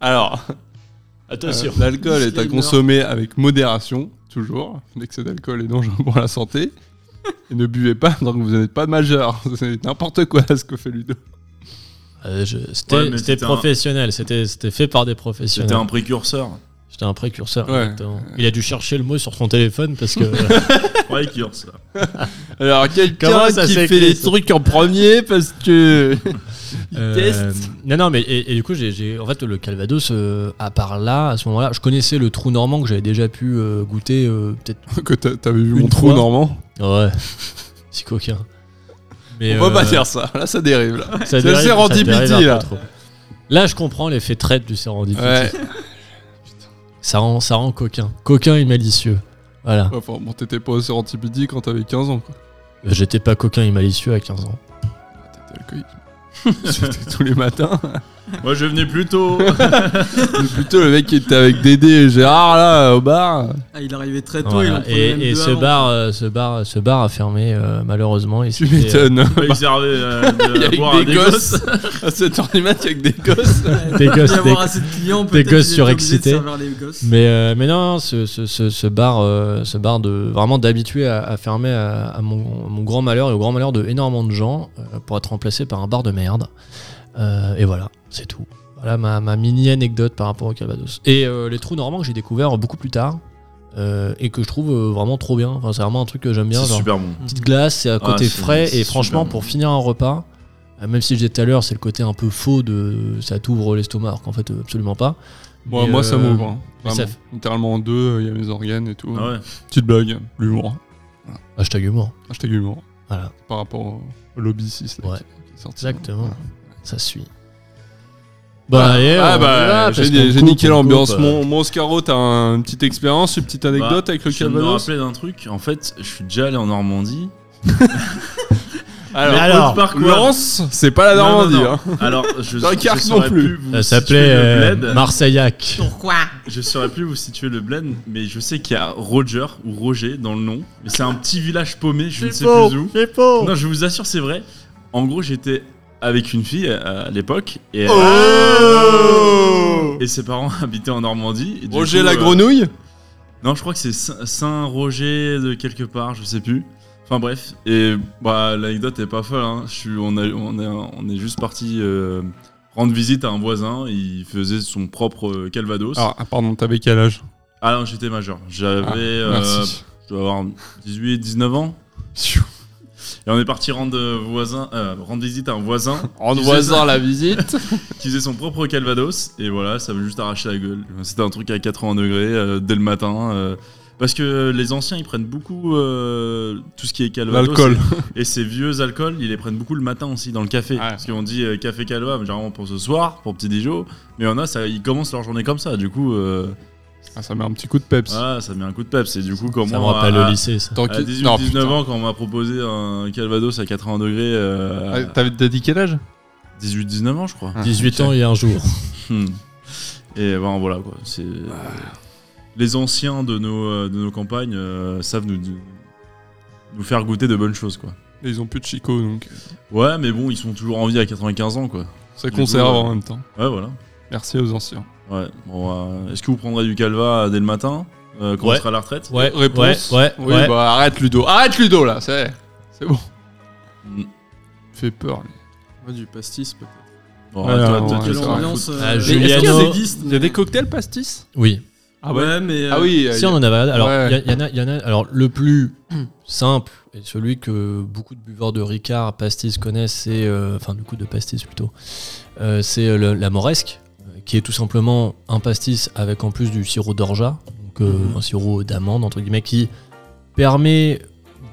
Alors, Attention. euh, l'alcool est à consommer avec modération, toujours. L'excès d'alcool est dangereux pour la santé. Et ne buvez pas tant que vous n'êtes pas majeur. C'est n'importe quoi ce que fait Ludo. Euh, je- c'était Ouais, mais c'était c'était un- professionnel, c'était c'était fait par des C'était professionnels. un précurseur. J'étais un précurseur. Ouais. exactement. Il a dû chercher le mot sur son téléphone parce que. Précurseur. Alors, quelqu'un Comment ça qui fait s'écrit, les ça trucs en premier parce que. Euh, teste. non, non, mais et, et du coup, j'ai- j'ai en fait le Calvados, euh, à part là, à ce moment-là, je connaissais le trou normand que j'avais déjà pu euh, goûter euh, peut-être. que t'a- t'avais vu Une mon trou fois. normand. Ouais, si coquin. Mais, On va pas euh, dire ça. Là, ça dérive. Là. ça C'est dérive- le ça Serendipity, dérive un peu là. trop. Là, je comprends l'effet traite du Serendipity. Ouais. Ça, rend, ça rend coquin. Coquin et malicieux. Voilà. Enfin, bon, t'étais pas au Serendipity quand t'avais 15 ans, quoi. J'étais pas coquin et malicieux à 15 ans. T'étais alcoolique. C'était tous les matins. Moi, je venais plus tôt. Plutôt le mec qui était avec Dédé et Gérard, là, au bar. Ah, il arrivait très tôt, Voilà. il en prenait même Et, et deux ce, avant. bar, euh, ce, bar, ce bar a fermé euh, malheureusement. Et Tu c'était, m'étonnes. Il servait euh, Il y a de boire à avec des des gosses. À 7h du mat, avec des gosses. euh, des Il gosses, avoir des- assez de clients, des peut-être gosses qu'ils étaient obligés de surexcités. servir les gosses. Mais, euh, mais non, ce, ce, ce, ce bar, euh, ce bar de vraiment d'habitué à, à fermer à, à mon, mon grand malheur et au grand malheur de énormément de gens euh, pour être remplacé par un bar de merde. Euh, et voilà, c'est tout. Voilà ma, ma mini anecdote par rapport au Calvados. Et euh, les trous normands que j'ai découvert beaucoup plus tard. euh, et que je trouve euh, vraiment trop bien. Enfin, c'est vraiment un truc que j'aime bien. C'est super bon. Petite glace, c'est à côté c'est- frais et franchement, pour bon. finir un repas, euh, même si je disais tout à l'heure, c'est le côté un peu faux de ça t'ouvre l'estomac, alors qu'en fait, absolument pas. Moi, ça m'ouvre. hein. Littéralement en deux, il y a mes organes et tout. Ah ouais. Petite blague, l'humour. Hashtag humour. Hashtag humour. Voilà, Par rapport au, au lobby 6 là, Ouais. qui, qui est sorti. exactement. Voilà. Ça suit. Bah, allez, ah on y bah, va, j'ai niqué l'ambiance. Mon, mon Oscaro, t'as un- une petite expérience, une petite anecdote Bah, avec le Je viens de me Calvados rappeler d'un truc. En fait, je suis déjà allé en Normandie. Alors, alors, par quoi Lens, c'est pas la Non, non, Normandie. non. hein. Alors, je, Dunkerque je non saurais plus. vous Ça situer s'appelait le euh, bled. Marseillac. Je saurais plus vous situer le bled, mais je sais qu'il y a Roger ou Roger dans le nom. Mais c'est un petit village paumé, je ne sais plus où. c'est faux. Non, je vous assure, c'est vrai. En gros, j'étais avec une fille euh, à l'époque et, Oh et ses parents habitaient en Normandie. et du Roger coup, la euh, grenouille Non, je crois que c'est Saint- Saint-Roger de quelque part, je sais plus. Enfin bref, et bah l'anecdote est pas folle. Hein. Je suis, on, a, on, est, on est juste parti euh, rendre visite à un voisin. Il faisait son propre Calvados. Ah, ah, pardon, t'avais quel âge? Ah non, j'étais majeur. J'avais, Ah, euh, Merci. je dois avoir 18, 19 ans. Et on est parti rendre, euh, voisin, euh, rendre visite à un voisin En Qui voisin la visite. qui faisait son propre Calvados. Et voilà, ça m'a juste arraché la gueule. C'était un truc à 80 degrés euh, dès le matin. euh, parce que les anciens, ils prennent beaucoup tout ce qui est Calvados. L'alcool. Et ces vieux alcools, ils les prennent beaucoup le matin aussi dans le café. Ouais. Parce qu'on dit café calva, mais généralement pour ce soir, pour petit déjeuner. Mais il y en a, ça, ils commencent leur journée comme ça. Du coup, euh, Ah, ça met un petit coup de peps. voilà, ça met un coup de peps. Et du coup, quand Ça me moi, rappelle à, le lycée, ça. Tant à qu'il- 18, Non, 19 putain. ans, quand on m'a proposé un Calvados à 80 degrés, euh, Ah, T'avais t'as dit quel âge? 18, 19 ans, je crois. Ah, 18 ok. ans et un jour. Hmm. Et ben voilà quoi. C'est les anciens de nos euh, de nos campagnes euh, savent nous nous faire goûter de bonnes choses quoi. Et Ils ont plus de Chico, donc Ouais, mais bon, ils sont toujours en vie à 95 ans quoi. ça conserve coup, euh, en même temps. Ouais, voilà. Merci aux anciens. Ouais. Bon, euh, est-ce que vous prendrez du calva dès le matin euh, quand Ouais. on sera à la retraite Ouais, Réponse ouais, ouais, Oui, ouais. bah arrête Ludo. Arrête Ludo là, c'est c'est bon. Hmm. Fait peur. lui. Ouais, du pastis peut-être. Bon, Ouais, toi, ouais, fous. Ambiance, Ah, euh, Juliano- est-ce qu'il y a des Il y a des cocktails pastis? Oui. Ah ouais, mais. euh, Ah oui. Si on en avait. Alors, il Ouais. y, en a, y en a. Alors, le plus simple et celui que beaucoup de buveurs de Ricard pastis connaissent, c'est euh, enfin du coup de pastis plutôt. euh, c'est euh, le- la moresque, euh, qui est tout simplement un pastis avec en plus du sirop d'orgeat, donc euh, Mhm. un sirop d'amande entre guillemets, qui permet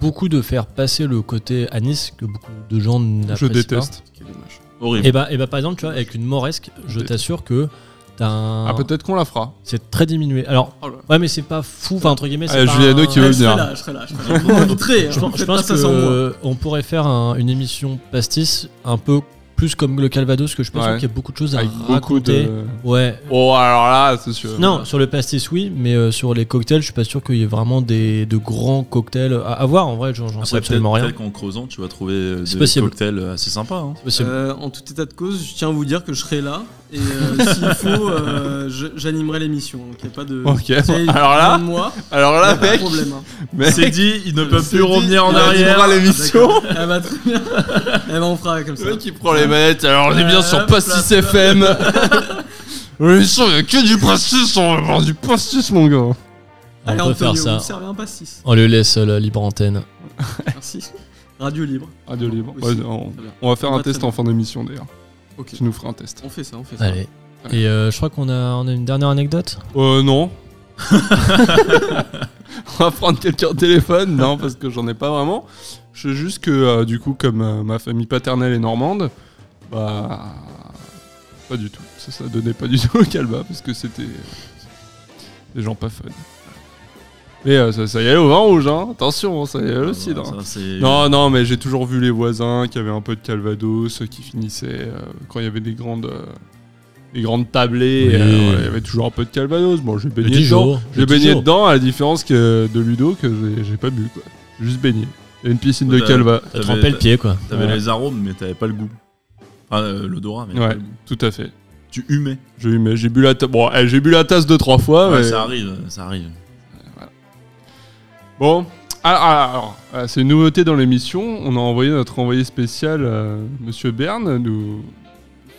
beaucoup de faire passer le côté anis que beaucoup de gens n'apprécient Je pas. déteste. Est dommage. Horrible. Et bah, et bah par exemple, tu vois, avec une moresque, je t'assure que t'as un. Ah peut-être qu'on la fera. C'est très diminué. Alors, Oh ouais, mais c'est pas fou. Enfin, entre guillemets, c'est Ah, pas Juliano un- qui veut Ouais, je serai venir. là, je serai là. Je serai là. Hein. Je je pense pourrait faire un- une émission pastis un peu plus comme le Calvados, que je pense Ouais. qu'il y a beaucoup de choses à Avec beaucoup raconter. de. Ouais. Oh alors là, c'est sûr. Non, sur le pastis, oui, mais euh, sur les cocktails, je suis pas sûr qu'il y ait vraiment des, de grands cocktails à, à voir. En vrai, j'en sais absolument rien. peut-être qu'en creusant, tu vas trouver euh, des possible. cocktails assez sympas. hein. C'est possible. Euh, en tout état de cause, je tiens à vous dire que je serai là et euh, s'il faut, euh, j'animerai l'émission. Donc il n'y a pas de. Ok, alors là- moi, Alors là, pas de mec, problème. hein. mec, C'est dit, ils ne peuvent C'est plus dit, revenir en il arrière. l'émission. Ah bah très bien. Eh ben on fera comme ça. le mec qui prend les manettes. Alors on est bien sur Pastis FM. L'émission, il n'y a que du pastis, on va voir du pastis, mon gars. Allez, on peut Antonio, faire vous ça. servez un pastis. On lui laisse euh, la libre antenne. Merci. Radio libre. Radio libre. Aussi. Ouais, on, Très bien. on va faire On un va test très en fin d'émission d'ailleurs. Ok. Tu nous feras un test. On fait ça, on fait ça. Allez. Et euh, je crois qu'on a, on a une dernière anecdote? Euh, non. on va prendre quelqu'un au téléphone. Non, parce que j'en ai pas vraiment. Je sais juste que, euh, du coup, comme euh, ma famille paternelle est normande, bah. Pas du tout. Ça, ça donnait pas du tout au calva, parce que c'était. euh, des gens pas fun. Mais euh, ça, ça y allait au vin rouge, hein. Attention, ça y allait au cidre. Ça, c'est- Non, non, mais j'ai toujours vu les voisins qui avaient un peu de calvados, qui finissaient euh, quand il y avait des grandes, euh, des grandes tablées. Oui. euh, ouais, il y avait toujours un peu de calvados. Bon, j'ai baigné dedans. J'ai baigné dedans, à la différence que de Ludo que j'ai- pas bu quoi. J'ai Juste baigné. Il y a une piscine de calva. T'as T'avais- trempé le pied, quoi. T'avais Ouais. les arômes, mais t'avais pas le goût. Enfin, euh, l'odorat, mais Ouais. Tout à fait. Tu humais. J'ai eu, mais j'ai bu la tasse. Bon, eh, j'ai bu la tasse deux trois fois. Ouais, mais- ça arrive, ça arrive. Bon. Alors, alors, alors, euh, c'est une nouveauté dans l'émission. On a envoyé notre envoyé spécial, euh, Monsieur Berne, nous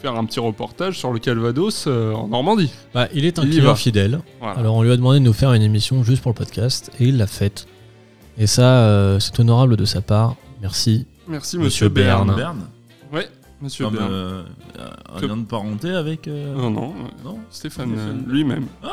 faire un petit reportage sur le Calvados euh, en Normandie. Bah, il est un Il client fidèle. Voilà. Alors on lui a demandé de nous faire une émission juste pour le podcast et il l'a faite. Et ça, euh, c'est honorable de sa part. Merci. Merci Monsieur Monsieur Berne. Berne. Ouais, Monsieur Comme Berne. euh, un Que- lien de parenté avec. euh, Non, non, Non Stéphane Stéphane. euh, lui-même. Ah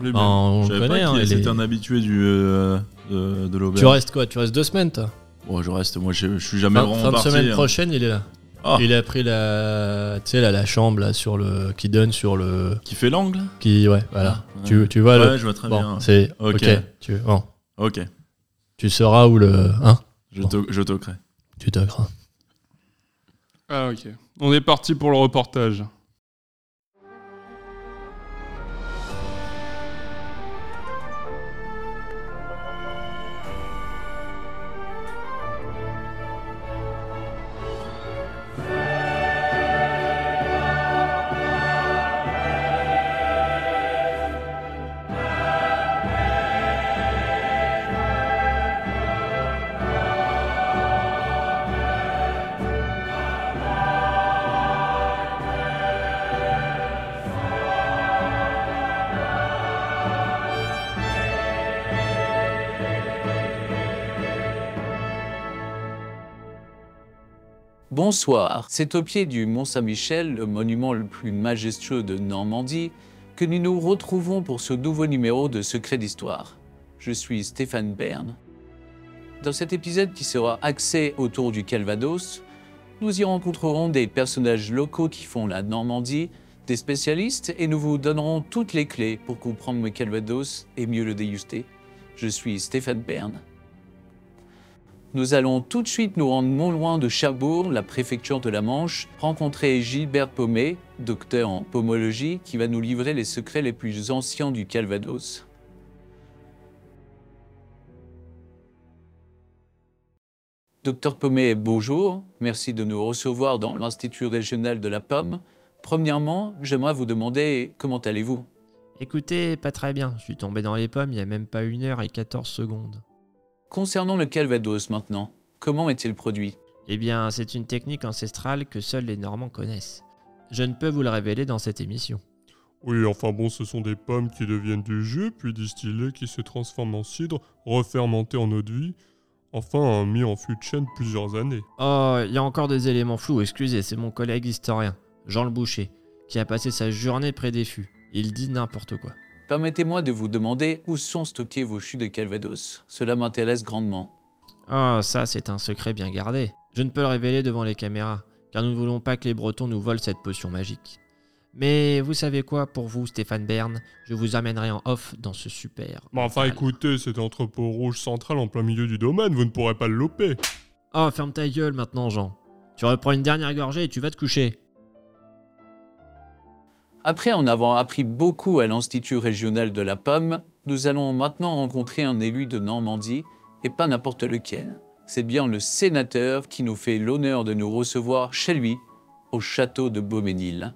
Lui-même. Bah, on Je le savais connaît. pas hein, qu'il il c'était est- un habitué du, euh, de, de l'auberge. Tu restes quoi? Tu restes deux semaines, toi? Bon, je reste, moi je, je suis jamais fin, vraiment fin de parti. semaine hein. prochaine, il est là. Ah. Il a pris la, tu sais, là, la chambre là, sur le, qui donne sur le, Qui fait l'angle? Qui, ouais, voilà. Ah, Tu, tu vois Ouais, le, je vois très bon, bien. c'est, ok. Ok. Tu, bon, Ok, tu sauras où le, hein? Je Bon. to- je toquerai. Tu te crains. Ah ok. On est parti pour le reportage. Bonsoir, c'est au pied du Mont Saint-Michel, le monument le plus majestueux de Normandie, que nous nous retrouvons pour ce nouveau numéro de Secret d'Histoire. Je suis Stéphane Bern. Dans cet épisode qui sera axé autour du Calvados, nous y rencontrerons des personnages locaux qui font la Normandie, des spécialistes, et nous vous donnerons toutes les clés pour comprendre le Calvados et mieux le déguster. Je suis Stéphane Bern. Nous allons tout de suite nous rendre non loin de Cherbourg, la préfecture de la Manche, rencontrer Gilbert Paumet, docteur en pomologie, qui va nous livrer les secrets les plus anciens du Calvados. Docteur Paumet, bonjour. Merci de nous recevoir dans l'Institut régional de la Pomme. Premièrement, j'aimerais vous demander comment allez-vous? Écoutez, pas très bien. Je suis tombé dans les pommes il y a même pas une heure et 14 secondes. Concernant le Calvados maintenant, comment est-il produit? Eh bien, c'est une technique ancestrale que seuls les Normands connaissent. Je ne peux vous le révéler dans cette émission. Oui, enfin bon, ce sont des pommes qui deviennent du jus, puis distillées, qui se transforment en cidre, refermentées en eau de vie, enfin mis en fût de chêne plusieurs années. Oh, il y a encore des éléments flous, excusez, c'est mon collègue historien, Jean le Boucher, qui a passé sa journée près des fûts. Il dit n'importe quoi. Permettez-moi de vous demander où sont stockés vos chutes de Calvados. Cela m'intéresse grandement. Oh, ça, c'est un secret bien gardé. Je ne peux le révéler devant les caméras, car nous ne voulons pas que les Bretons nous volent cette potion magique. Mais vous savez quoi, pour vous, Stéphane Bern, je vous amènerai en off dans ce super. Mais enfin mental. écoutez, cet entrepôt rouge central en plein milieu du domaine, vous ne pourrez pas le loper. Oh, ferme ta gueule maintenant, Jean. Tu reprends une dernière gorgée et tu vas te coucher. Après en avoir appris beaucoup à l'Institut régional de la Pomme, nous allons maintenant rencontrer un élu de Normandie, et pas n'importe lequel. C'est bien le sénateur qui nous fait l'honneur de nous recevoir chez lui, au château de Beauménil.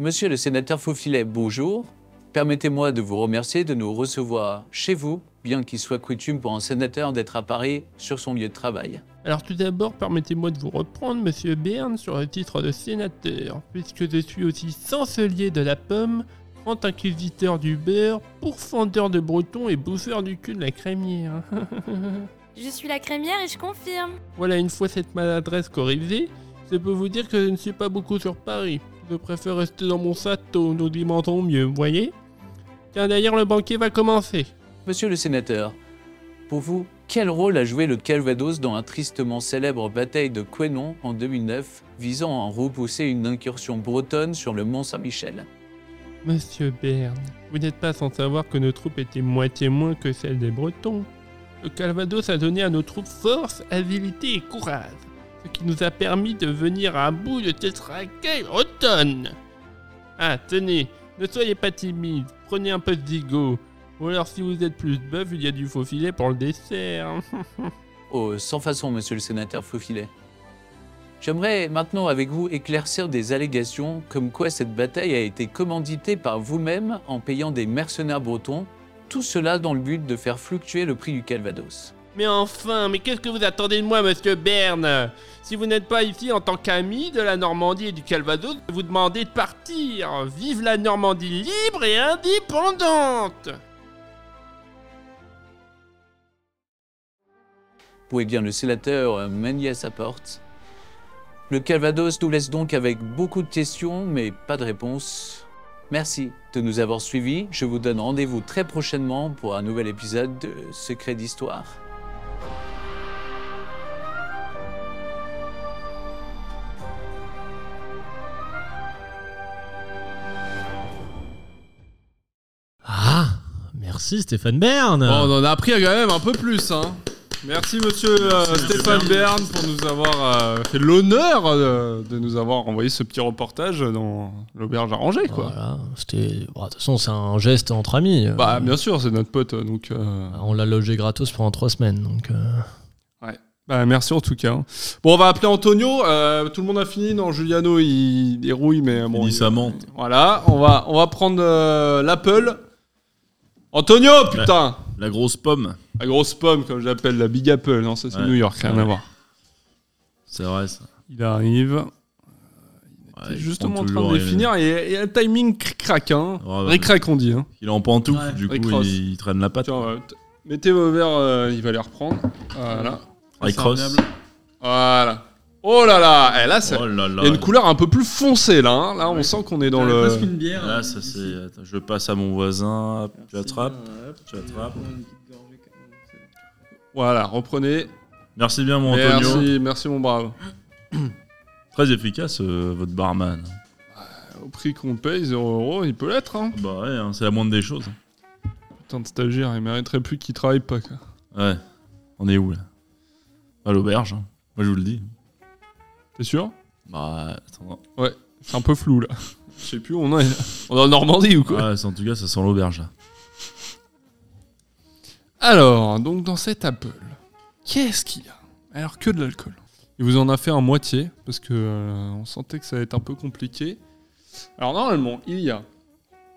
Monsieur le sénateur Faufilet, bonjour. Permettez-moi de vous remercier de nous recevoir chez vous, bien qu'il soit coutume pour un sénateur d'être à Paris sur son lieu de travail. Alors tout d'abord, permettez-moi de vous reprendre, monsieur Bern, sur le titre de sénateur, puisque je suis aussi chancelier de la pomme, grand inquisiteur du beurre, pourfendeur de breton et bouffeur du cul de la crémière. Je suis la crémière et je confirme. voilà, une fois cette maladresse corrigée, je peux vous dire que je ne suis pas beaucoup sur Paris. Je préfère rester dans mon château, nous alimentons mieux, vous voyez? Tiens, d'ailleurs, le banquet va commencer. Monsieur le sénateur, pour vous, quel rôle a joué le Calvados dans la tristement célèbre bataille de Quénon en 2009, visant à repousser une incursion bretonne sur le Mont Saint-Michel? Monsieur Bern, vous n'êtes pas sans savoir que nos troupes étaient moitié moins que celles des Bretons. Le Calvados a donné à nos troupes force, agilité et courage, ce qui nous a permis de venir à bout de cette raquette bretonne. Ah, tenez, ne soyez pas timide, prenez un peu de. Ou alors si vous êtes plus bœuf, il y a du faux filet pour le dessert. Oh, sans façon, monsieur le sénateur Faufilet. J'aimerais maintenant avec vous éclaircir des allégations comme quoi cette bataille a été commanditée par vous-même en payant des mercenaires bretons, tout cela dans le but de faire fluctuer le prix du Calvados. Mais enfin, mais qu'est-ce que vous attendez de moi, monsieur Berne? Si vous n'êtes pas ici en tant qu'ami de la Normandie et du Calvados, vous demandez de partir. Vive la Normandie libre et indépendante Oui, bien, le sénateur euh, à sa porte. Le Calvados nous laisse donc avec beaucoup de questions, mais pas de réponses. Merci de nous avoir suivis. Je vous donne rendez-vous très prochainement pour un nouvel épisode de Secret d'Histoire. Ah, merci Stéphane Bern. Bon, on en a appris quand même un peu plus. Hein. Merci monsieur euh, Stéphane Bern pour nous avoir euh, fait l'honneur euh, de nous avoir envoyé ce petit reportage dans l'auberge arrangée. Quoi. Voilà, c'était. bon, De toute façon, c'est un geste entre amis. euh, Bah bien sûr, c'est notre pote. Donc, euh, on l'a logé gratos pendant trois semaines. Donc, euh, bah, merci en tout cas. Bon, on va appeler Antonio. Euh, tout le monde a fini. Non, Giuliano il dérouille, mais bon. il-. Voilà, on va, on va prendre euh, l'Apple. Antonio, putain La grosse pomme. La grosse pomme, comme j'appelle, la Big Apple. Non, ça c'est Ouais. New York, rien à voir. C'est vrai ça. Il arrive. Il est il justement prend en train de il- définir et il y a un timing cric-crac. Hein. Ouais, ouais. Ric-crac, on dit. Hein. Il est en pantoufle, Ouais. du coup Ross. il, il traîne la patte. Tiens, euh, t- mettez vos verres, euh, il va les reprendre. Voilà. Rick Ross. Voilà. Oh là là, eh, là, ça- Oh là là. il y a une couleur un peu plus foncée là. hein. Là, on sent qu'on est dans le. Presque une bière. Là, ça ici. c'est. attends, Je passe à mon voisin. hop, Tu attrapes. Tu attrapes. Voilà, reprenez. Merci bien, mon Antonio. Merci, merci mon brave. Très efficace, euh, votre barman. Au prix qu'on paye, 0 euros, il peut l'être. Hein. Bah ouais, hein, c'est la moindre des choses. Putain de stagiaire, il mériterait plus qu'il travaille pas. Quoi. Ouais. On est où là? À l'auberge. hein. Moi je vous le dis. T'es sûr? Bah attends. C'est un peu flou là. Je sais plus où on est. On est en Normandie ou quoi? Ouais, c'est- en tout cas, ça sent l'auberge là. Alors, donc dans cet Apple, qu'est-ce qu'il y a? Alors que de l'alcool. Il vous en a fait un moitié parce que euh, on sentait que ça allait être un peu compliqué. Alors normalement, il y a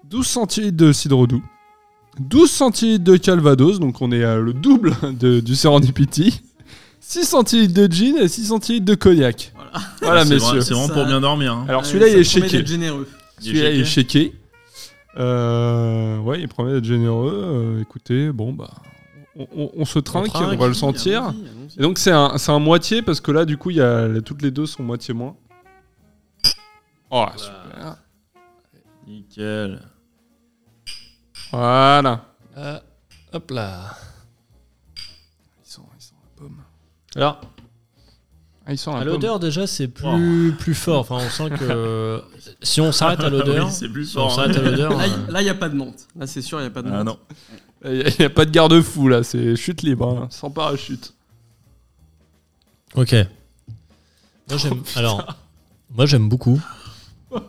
12 centilitres de cidre doux, 12 centilitres de Calvados, donc on est à le double de- du Serendipity, 6 centilitres de gin et 6 centilitres de cognac. Voilà. Messieurs. C'est vraiment Ça- pour bien dormir. hein. Alors celui-là, il est promet shaké. généreux. Celui-là, il est shaké shaké. Euh, ouais, il promet d'être généreux. Euh, écoutez, bon, bah, on, on- on se trinque, on, trinque. va le sentir. Allons-y, allons-y. Et donc, c'est un, c'est un moitié parce que là, du coup, il y a, toutes les deux sont moitié moins. Oh, super. Nickel. Voilà. euh, hop là. Ils sont, ils sont la pomme. Alors, Ah, la à pomme. l'odeur déjà, c'est plus, plus fort. Enfin, on sent que si on s'arrête à l'odeur, Oui, c'est plus si on fort. s'arrête à l'odeur, Là, euh, il- là, il n'y a pas de menthe. Là, c'est sûr, il n'y a pas de menthe. Ah non. Il n'y a, pas de garde-fou là, c'est chute libre, hein, sans parachute. Ok. Moi j'aime. Alors, moi j'aime beaucoup.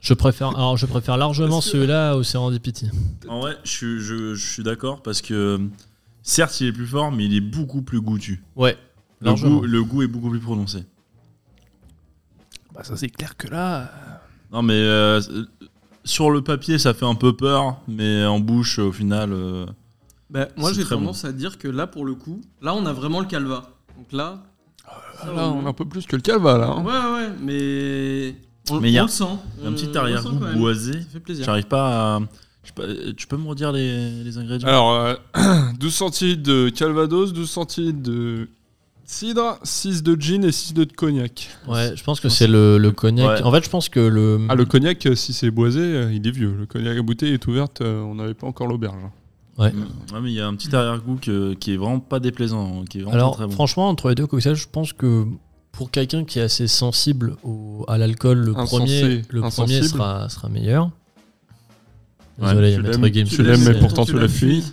Je préfère. Alors, je préfère largement Parce que- celui-là au Serendipity. En vrai, je, suis- je, je suis d'accord parce que certes, il est plus fort, mais il est beaucoup plus goûtu. Ouais. Le goût, le goût est beaucoup plus prononcé. Bah, ça, c'est clair que là. Non, mais euh, sur le papier, ça fait un peu peur, mais en bouche, au final. euh, Bah, moi, j'ai tendance à dire que là, pour le coup, là, on a vraiment le calva. Donc là. ça, Là, on- on a un peu plus que le calva là. hein. Ouais, ouais, mais. On, Mais il y a on le sent. un petit arrière-goût boisé. Ça fait plaisir. J'arrive pas à. je sais pas, Tu peux me redire les, les ingrédients? Alors, euh, 12 centilitres de Calvados, 12 centilitres de cidre, 6 de gin et 6 de cognac. Ouais, je pense que c'est le, le cognac. Ouais. En fait, je pense que le. Ah, le cognac, euh, si c'est boisé, euh, il est vieux. Le cognac, la bouteille est ouverte, euh, on n'avait pas encore l'auberge. Ouais. Mm. Ouais, mais il y a un petit arrière-goût que- qui est vraiment pas déplaisant, qui est vraiment Alors, très bon. franchement, entre les deux cocktails, je pense que pour quelqu'un qui est assez sensible au- à l'alcool, le Insensé, premier, le premier sera, sera meilleur. Ouais, Désolé, il y a tu Maître l'aimes- Games. tu l'aimes, mais pourtant tu l'as fui.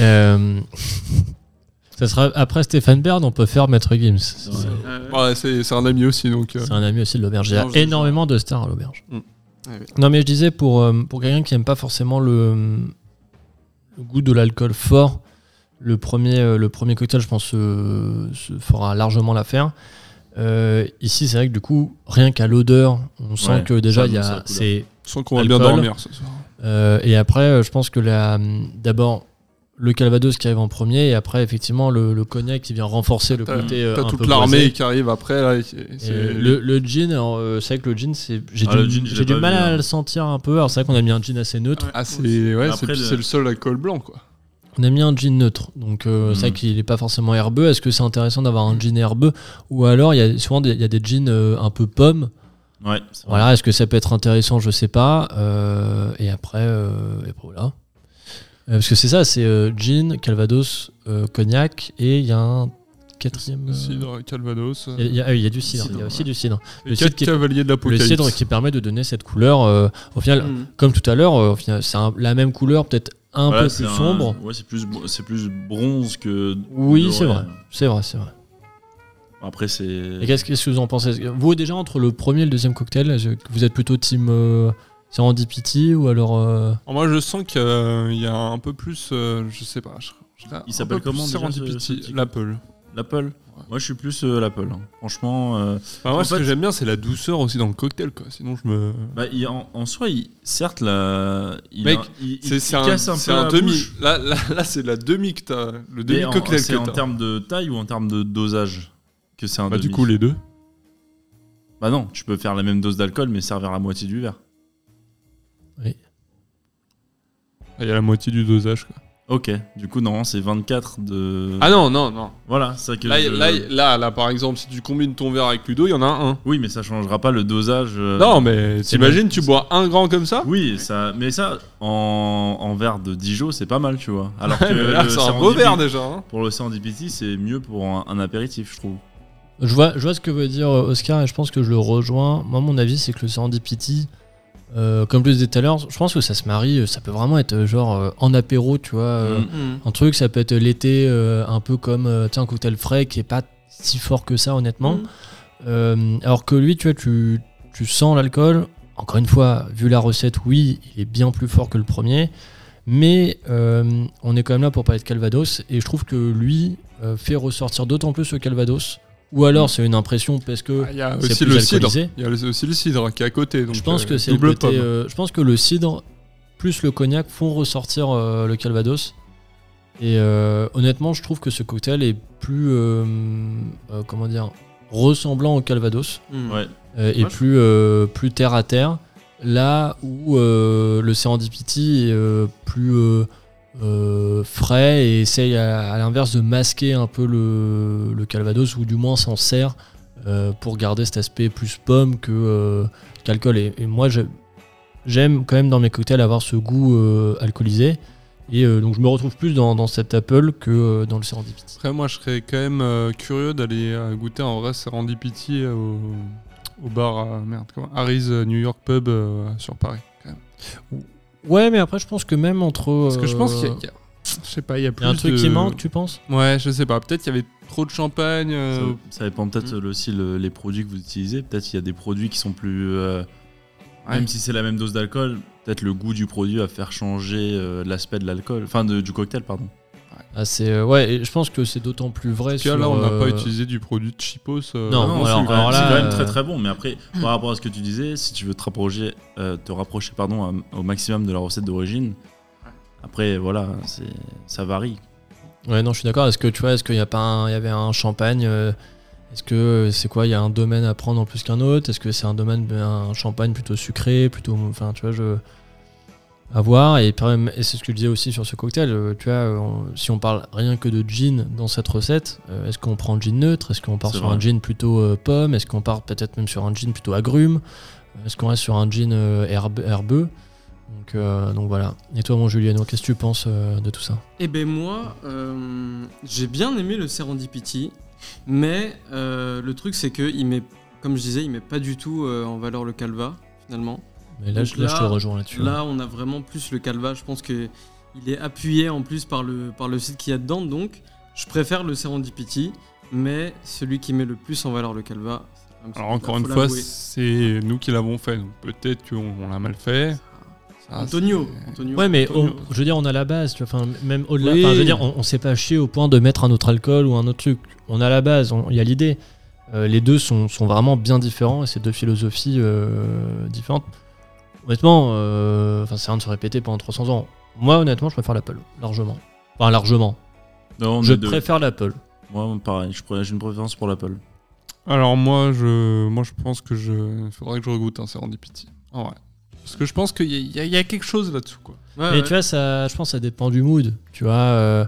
Euh, ça sera après Stéphane Baird, on peut faire Maître Gims. C'est Ouais. Ouais, un ami aussi, donc. euh, c'est un ami aussi de l'auberge. Il y a énormément de stars à l'auberge. Mm. Ouais, ouais. Non, mais je disais pour, euh, pour quelqu'un qui aime pas forcément le, le goût de l'alcool fort, le premier, euh, le premier cocktail, je pense, se fera largement l'affaire. Ici, c'est vrai que du coup, rien qu'à l'odeur, on sent que déjà, ça il y a, c'est Je sens qu'on va bien dormir ce soir. Et après, je pense que la, d'abord, le Calvados qui arrive en premier et après effectivement le, le cognac qui vient renforcer le côté euh, t'as un toute peu l'armée qui arrive après. Là, c'est- c'est- le, le gin, alors, euh, c'est vrai que le gin, c'est j'ai Ah, du, gin, j'ai du mal vu, à hein. le sentir un peu. Alors c'est vrai qu'on a mis un gin assez neutre. Ah, c'est ouais, Après, c'est le- c'est le seul alcool blanc, quoi. On a mis un gin neutre, donc euh, c'est vrai Mhm. qu'il n'est pas forcément herbeux. Est-ce que c'est intéressant d'avoir un gin herbeux? Ou alors il y a souvent des, il y a des gins euh, un peu pommes. Ouais. Voilà, est-ce que ça peut être intéressant? Je sais pas. Euh, et après, euh, et après, voilà. Euh, parce que c'est ça, c'est euh, gin, Calvados, euh, cognac et il y a un quatrième. euh, Cidre, Calvados. Il y a- il y, a, ah oui, il y a du cidre, Cidre, il y a aussi ouais. du cidre. Le quatre cidre qui est- cavaliers de Le cidre qui permet de donner cette couleur. euh, au final, Mm. comme tout à l'heure, euh, au final, c'est la même couleur, peut-être un Voilà, peu plus un- sombre. Ouais, c'est plus, c'est plus bronze que. Oui, c'est vrai. C'est vrai, c'est vrai. Après, c'est. Et qu'est-ce que vous en pensez? Vous, déjà, entre le premier et le deuxième cocktail, vous êtes plutôt team euh, Serendipity ou alors. euh, Alors, Moi, je sens qu'il y a- il y a un peu plus. euh, je sais pas. je- je Il s'appelle comment déjà, ce petit- L'Apple. L'Apple Moi, je suis plus euh, l'Apple. hein. Franchement. euh, Bah, moi, En ce fait- que j'aime bien, c'est la douceur aussi dans le cocktail, quoi. Sinon, je me. bah, il- en, en soi, il- certes, la, il, Mec, a- il, C'est il c'est un, casse un c'est peu un la demi. bouche. Là, là, là c'est la demi que t'as. Le Mais demi en- cocktail C'est que en termes de taille ou en termes de dosage que c'est un Bah, du demi coup, les deux. Bah non, tu peux faire la même dose d'alcool mais servir la moitié du verre. Il y a la moitié du dosage, quoi. Ok, du coup, non, c'est 24 de. Ah non, non, non. Voilà, c'est ça que. Là, je- là, là, là, par exemple, si tu combines ton verre avec Ludo, il y en a un. Oui, mais ça changera pas le dosage. euh, Non, mais t'imagines, tu bois un grand comme ça Oui, ça, mais ça, en, en verre de Dijon, c'est pas mal, tu vois. Alors que là, le c'est un beau verre déjà. hein. Pour le serendipity, c'est mieux pour un, un apéritif, je trouve. Je vois, je vois ce que veut dire euh, Oscar et je pense que je le rejoins. Moi, mon avis, c'est que le Serendipity, euh, comme je le disais tout à l'heure, je pense que ça se marie. euh, Ça peut vraiment être euh, genre euh, en apéro, tu vois. euh, Mm. Un truc, ça peut être l'été, un peu comme tiens, un cocktail frais qui est pas si fort que ça, honnêtement. Mm. Alors que lui, tu vois, tu, tu sens l'alcool. Encore une fois, vu la recette, oui, il est bien plus fort que le premier. Mais on est quand même là pour parler de Calvados. Et je trouve que lui fait ressortir d'autant plus le Calvados. Ou alors c'est une impression parce que Ah, Il y a c'est aussi plus le cidre. alcoolisé. Il y a aussi le cidre qui est à côté. Donc je pense euh, que c'est le double côté. pomme. euh, je pense que le cidre plus le cognac font ressortir euh, le Calvados. Et euh, honnêtement, je trouve que ce cocktail est plus euh, euh, comment dire ressemblant au Calvados Mm. Ouais. euh, et plus euh, plus terre à terre. Là où euh, le Serendipity est euh, plus euh, frais et essaye à, à l'inverse de masquer un peu le, le Calvados ou du moins s'en sert euh, pour garder cet aspect plus pomme que euh, qu'alcool. Et, et moi, je- j'aime quand même dans mes cocktails avoir ce goût euh, alcoolisé. Et euh, donc je me retrouve plus dans, dans cet Apple que euh, dans le Serendipity. Après, moi, je serais quand même euh, curieux d'aller goûter un vrai Serendipity au, au bar à, merde, comment Harry's New York Pub euh, sur Paris. Quand même. Ouais, mais après je pense que même entre... Parce que je pense qu'il y a, euh, il y a- je sais pas, il y a il plus y a un truc de- qui manque, tu penses? Ouais, je sais pas. Peut-être qu'il y avait trop de champagne. euh, Ça, ça dépend peut-être Mm. aussi le- les produits que vous utilisez. Peut-être qu'il y a des produits qui sont plus. euh, Ouais. Même si c'est la même dose d'alcool, peut-être le goût du produit va faire changer euh, l'aspect de l'alcool. Enfin, de- du cocktail, pardon. Ah, c'est euh, ouais, et je pense que c'est d'autant plus vrai. Parce que sur, là, on n'a pas euh, utilisé du produit de Chipos. euh, Non, Non, alors- c'est quand, alors même- là, c'est quand même très très bon. Mais après, par rapport à ce que tu disais, si tu veux te rapprocher, te rapprocher pardon, au maximum de la recette d'origine, après, voilà, ça varie. Ouais, non, je suis d'accord. Est-ce que tu vois, est-ce qu'il y a pas, un- il y avait un champagne Est-ce que c'est quoi Il y a un domaine à prendre en plus qu'un autre? Est-ce que c'est un domaine, un champagne plutôt sucré, plutôt, enfin, tu vois, je à voir. Et, c'est ce que je disais aussi sur ce cocktail. euh, tu vois, euh, on- si on parle rien que de gin dans cette recette, euh, est-ce qu'on prend gin neutre? Est-ce qu'on part sur vrai. un gin plutôt euh, pomme? Est-ce qu'on part peut-être même sur un gin plutôt agrumes? Est-ce qu'on reste sur un gin euh, herbe- herbeux? Donc, euh, donc voilà. Et toi, mon Juliano, qu'est-ce que tu penses euh, de tout ça? Eh ben moi, euh, j'ai bien aimé le Serendipity, mais euh, le truc c'est que il met, comme je disais, il met pas du tout euh, en valeur le Calva finalement. Mais là, je- là, je te rejoins là-dessus. hein. Là, on a vraiment plus le Calva. Je pense que il est appuyé en plus par le par le site qu'il y a dedans. Donc, je préfère le Serendipity, mais celui qui met le plus en valeur le Calva. Alors, encore une fois, c'est nous qui l'avons fait. Donc, peut-être qu'on on l'a mal fait. Ça, Antonio. Ouais, mais Antonio. on- je veux dire, on a la base, tu vois, enfin, même au-delà. Oui. je veux dire, on, on s'est pas chié au point de mettre un autre alcool ou un autre truc. On a la base, on- il y a l'idée. Euh, les deux sont, sont vraiment bien différents et c'est deux philosophies euh, différentes. Honnêtement, euh, enfin, c'est rien de se répéter pendant 300 ans. Moi, honnêtement, je préfère l'Apple, largement. Enfin, largement. Non, on Je préfère l'Apple. Moi, pareil, j'ai une préférence pour l'Apple. Alors moi, je, moi, je pense que je, il faudrait que je regoute un Serendipity. En vrai. Parce que je pense qu'il y, a- y y quelque chose là-dessous, quoi. Ouais, Mais ouais. tu vois, ça, je pense que ça dépend du mood. Tu vois, euh,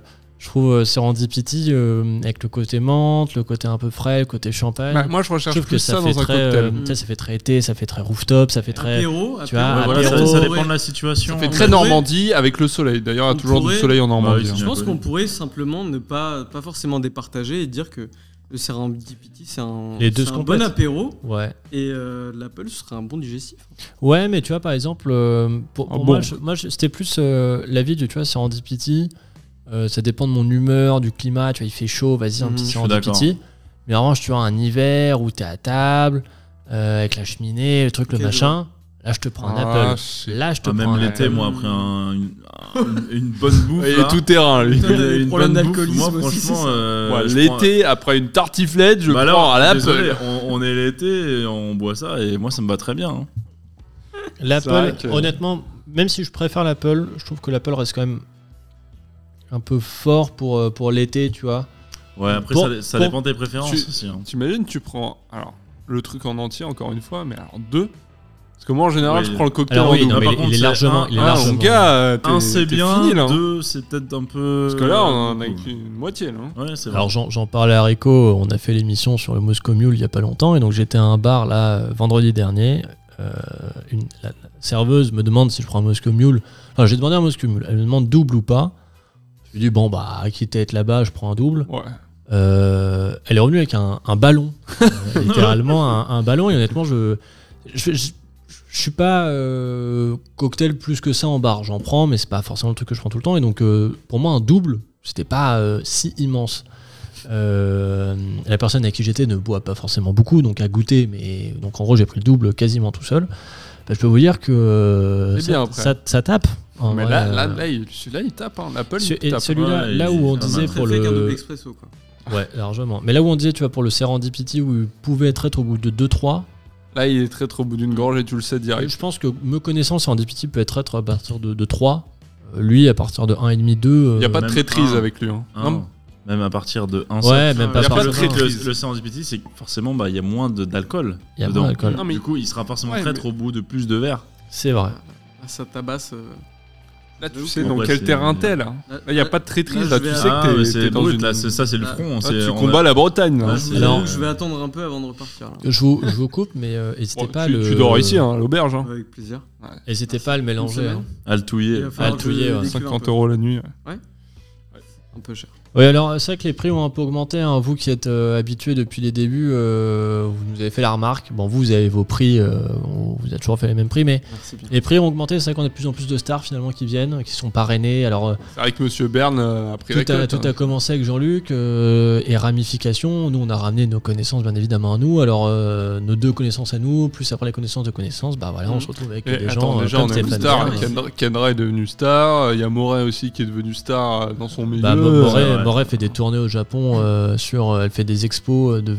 je trouve euh, Serendipity euh, avec le côté menthe, le côté un peu frais, le côté champagne. Bah, moi, je je recherche trouve plus que ça, ça, fait dans un très, cocktail. euh, sais, ça fait très été, ça fait très rooftop, ça fait très. Apéro, tu apéro. Voilà, ça, apéro, ça ouais. dépend de la situation. Ça fait très pourrait- Normandie avec le soleil. D'ailleurs, il y a toujours pourrait- du soleil en Normandie. Bah hein. Je pense connu. qu'on pourrait simplement ne pas, pas forcément départager et dire que le Serendipity, c'est un, Les deux un bon apéro Ouais. et euh, l'Apple, ce serait un bon digestif. Ouais, mais tu vois, par exemple, pour, pour Ah moi, bon. moi, c'était plus euh, l'avis de, tu vois, Serendipity. Euh, ça dépend de mon humeur, du climat. Tu vois, il fait chaud, vas-y, un Mhm, petit je suis Serendipity. Mais en revanche, tu vois, un hiver où t'es à table, euh, avec la cheminée, le truc, le machin. Là, je te prends un Ah, Apple. Là, je te Ah, prends même l'été, moi, après un- une, une- une bonne bouffe. Il est tout terrain, lui. Putain, une problèmes bonne bouffe, moi, aussi, franchement, euh, Ouais, je prends- L'été, après une tartiflette, je Bah prends alors, à désolé, l'Apple. on, on est l'été, on boit ça, et moi, ça me va très bien. hein. L'Apple, que- honnêtement, même si je préfère l'Apple, je trouve que l'Apple reste quand même un peu fort pour, euh, pour l'été, tu vois. Ouais, après, Pour- ça, ça pour- dépend des préférences Tu- aussi. hein. T'imagines, tu prends alors le truc en entier, encore une fois, mais alors deux. Parce que moi, en général, je prends le cocktail Alors en oui, double. non, mais par il, contre, il est c'est largement. un- il est Ah, largement- mon gars, euh, Un, c'est bien, fini, là, hein. deux, c'est peut-être un peu. Parce que là, on en a qu'une moitié, là. hein. Ouais, c'est vrai. Alors j'en j'en parlais à Rico, on a fait l'émission sur le Moscow Mule il y a pas longtemps et donc j'étais à un bar là vendredi dernier. Euh, une, la, la serveuse me demande si je prends un Moscow Mule. Enfin j'ai demandé un Moscow Mule. Elle me demande double ou pas. Je lui dis bon bah quitte à être là-bas je prends un double. Ouais. Euh, elle est revenue avec un, un ballon, Euh, littéralement un, un ballon et honnêtement je je, je, je suis pas euh, cocktail plus que ça en bar. J'en prends mais c'est pas forcément le truc que je prends tout le temps et donc pour moi un double c'était pas si immense. La personne avec qui j'étais ne boit pas forcément beaucoup, donc à goûter, mais donc en gros j'ai pris le double quasiment tout seul. Bah, je peux vous dire que ça tape. En mais vrai, là, là, euh, là, il- celui-là, il tape. Hein. L'Apple, il et tape. celui-là, Ouais, là où on disait pour double le, expresso, quoi. ouais largement, mais là où on disait tu vois pour le Serendipity où il pouvait être, être au bout de 2-3, Là, il est très trop au bout d'une gorge et tu le sais direct. je pense que me connaissant Serendipity peut être, être à partir de, de 3, Euh, lui à partir de 1,5 2. Il n'y a pas de traîtrise un. avec lui. hein. Un, Non, Même à partir de 1 Ouais, même pas Y a pas de le serendipity, c'est que forcément, bah, il y a moins de- d'alcool. Il y a dedans. moins d'alcool. Non, mais- Du coup, il sera forcément Ouais, traître mais- au bout de plus de verres. C'est vrai. Ah, ça tabasse. euh, Là, tu sais dans Ouais, quel terrain t'es, là. il n'y a pas de traîtrise. là, tu sais Ah, que t'es- c'est t'es dans une... ça, c'est le Là- front. C'est- tu combats la Bretagne. Ouais, Alors- que je vais attendre un peu avant de repartir. là. Je vous, je vous coupe, mais euh, n'hésitez Bon, pas à tu, le. tu dors ici, hein, à l'auberge. hein. Avec plaisir. N'hésitez pas à le mélanger. hein. Ouais. décuve un 50 peu. euros la nuit. Un peu cher. Oui, alors c'est vrai que les prix ont un peu augmenté. hein. Vous qui êtes euh, habitués depuis les débuts, euh, vous nous avez fait la remarque. Bon, vous, vous avez vos prix, euh, vous avez toujours fait les mêmes prix, mais les prix ont augmenté. C'est vrai qu'on a de plus en plus de stars finalement qui viennent, qui sont parrainés. Alors, euh, C'est vrai que Monsieur Bern a pris tout, a, tout hein. a commencé avec Jean-Luc euh, et ramification. Nous, on a ramené nos connaissances, bien évidemment, à nous. Alors, euh, nos deux connaissances à nous, plus après les connaissances de connaissances, bah voilà, on se retrouve avec Et des attends, gens déjà, comme on a une star. Kendra, Kendra est devenu star. Il y a Moret aussi qui est devenu star dans son milieu. Bah, Moret, vrai. Moret fait des tournées au Japon euh, sur, euh, elle fait des expos euh, de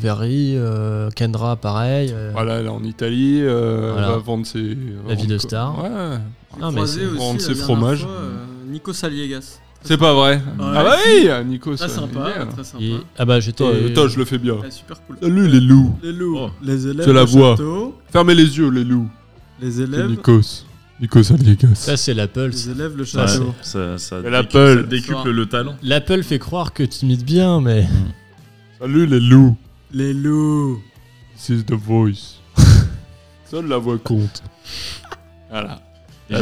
euh, Kendra pareil. euh, Voilà, elle est en Italie. euh, Voilà. Elle va vendre ses. La vie de star. Ouais. Non, mais aussi, Vendre ses fromages. fois, euh, Nico Saliegas. C'est pas vrai. Ah bah oui, Nico. Très sympa, très sympa. et- ah bah j'étais. Toi, toi, je le fais bien. Ouais, super cool. Salut les loups. Les loups, Oh. les élèves Je la vois. Fermez les yeux, les loups. les élèves, Nikos. Nikos Aliegas. Ça c'est l'Apple. les élèves le Ça, décuple- l'Apple. décuple le talent. L'Apple fait croire que tu imites bien, mais Salut les loups. Les loups. This is the voice. Seule la voix compte. Voilà. Et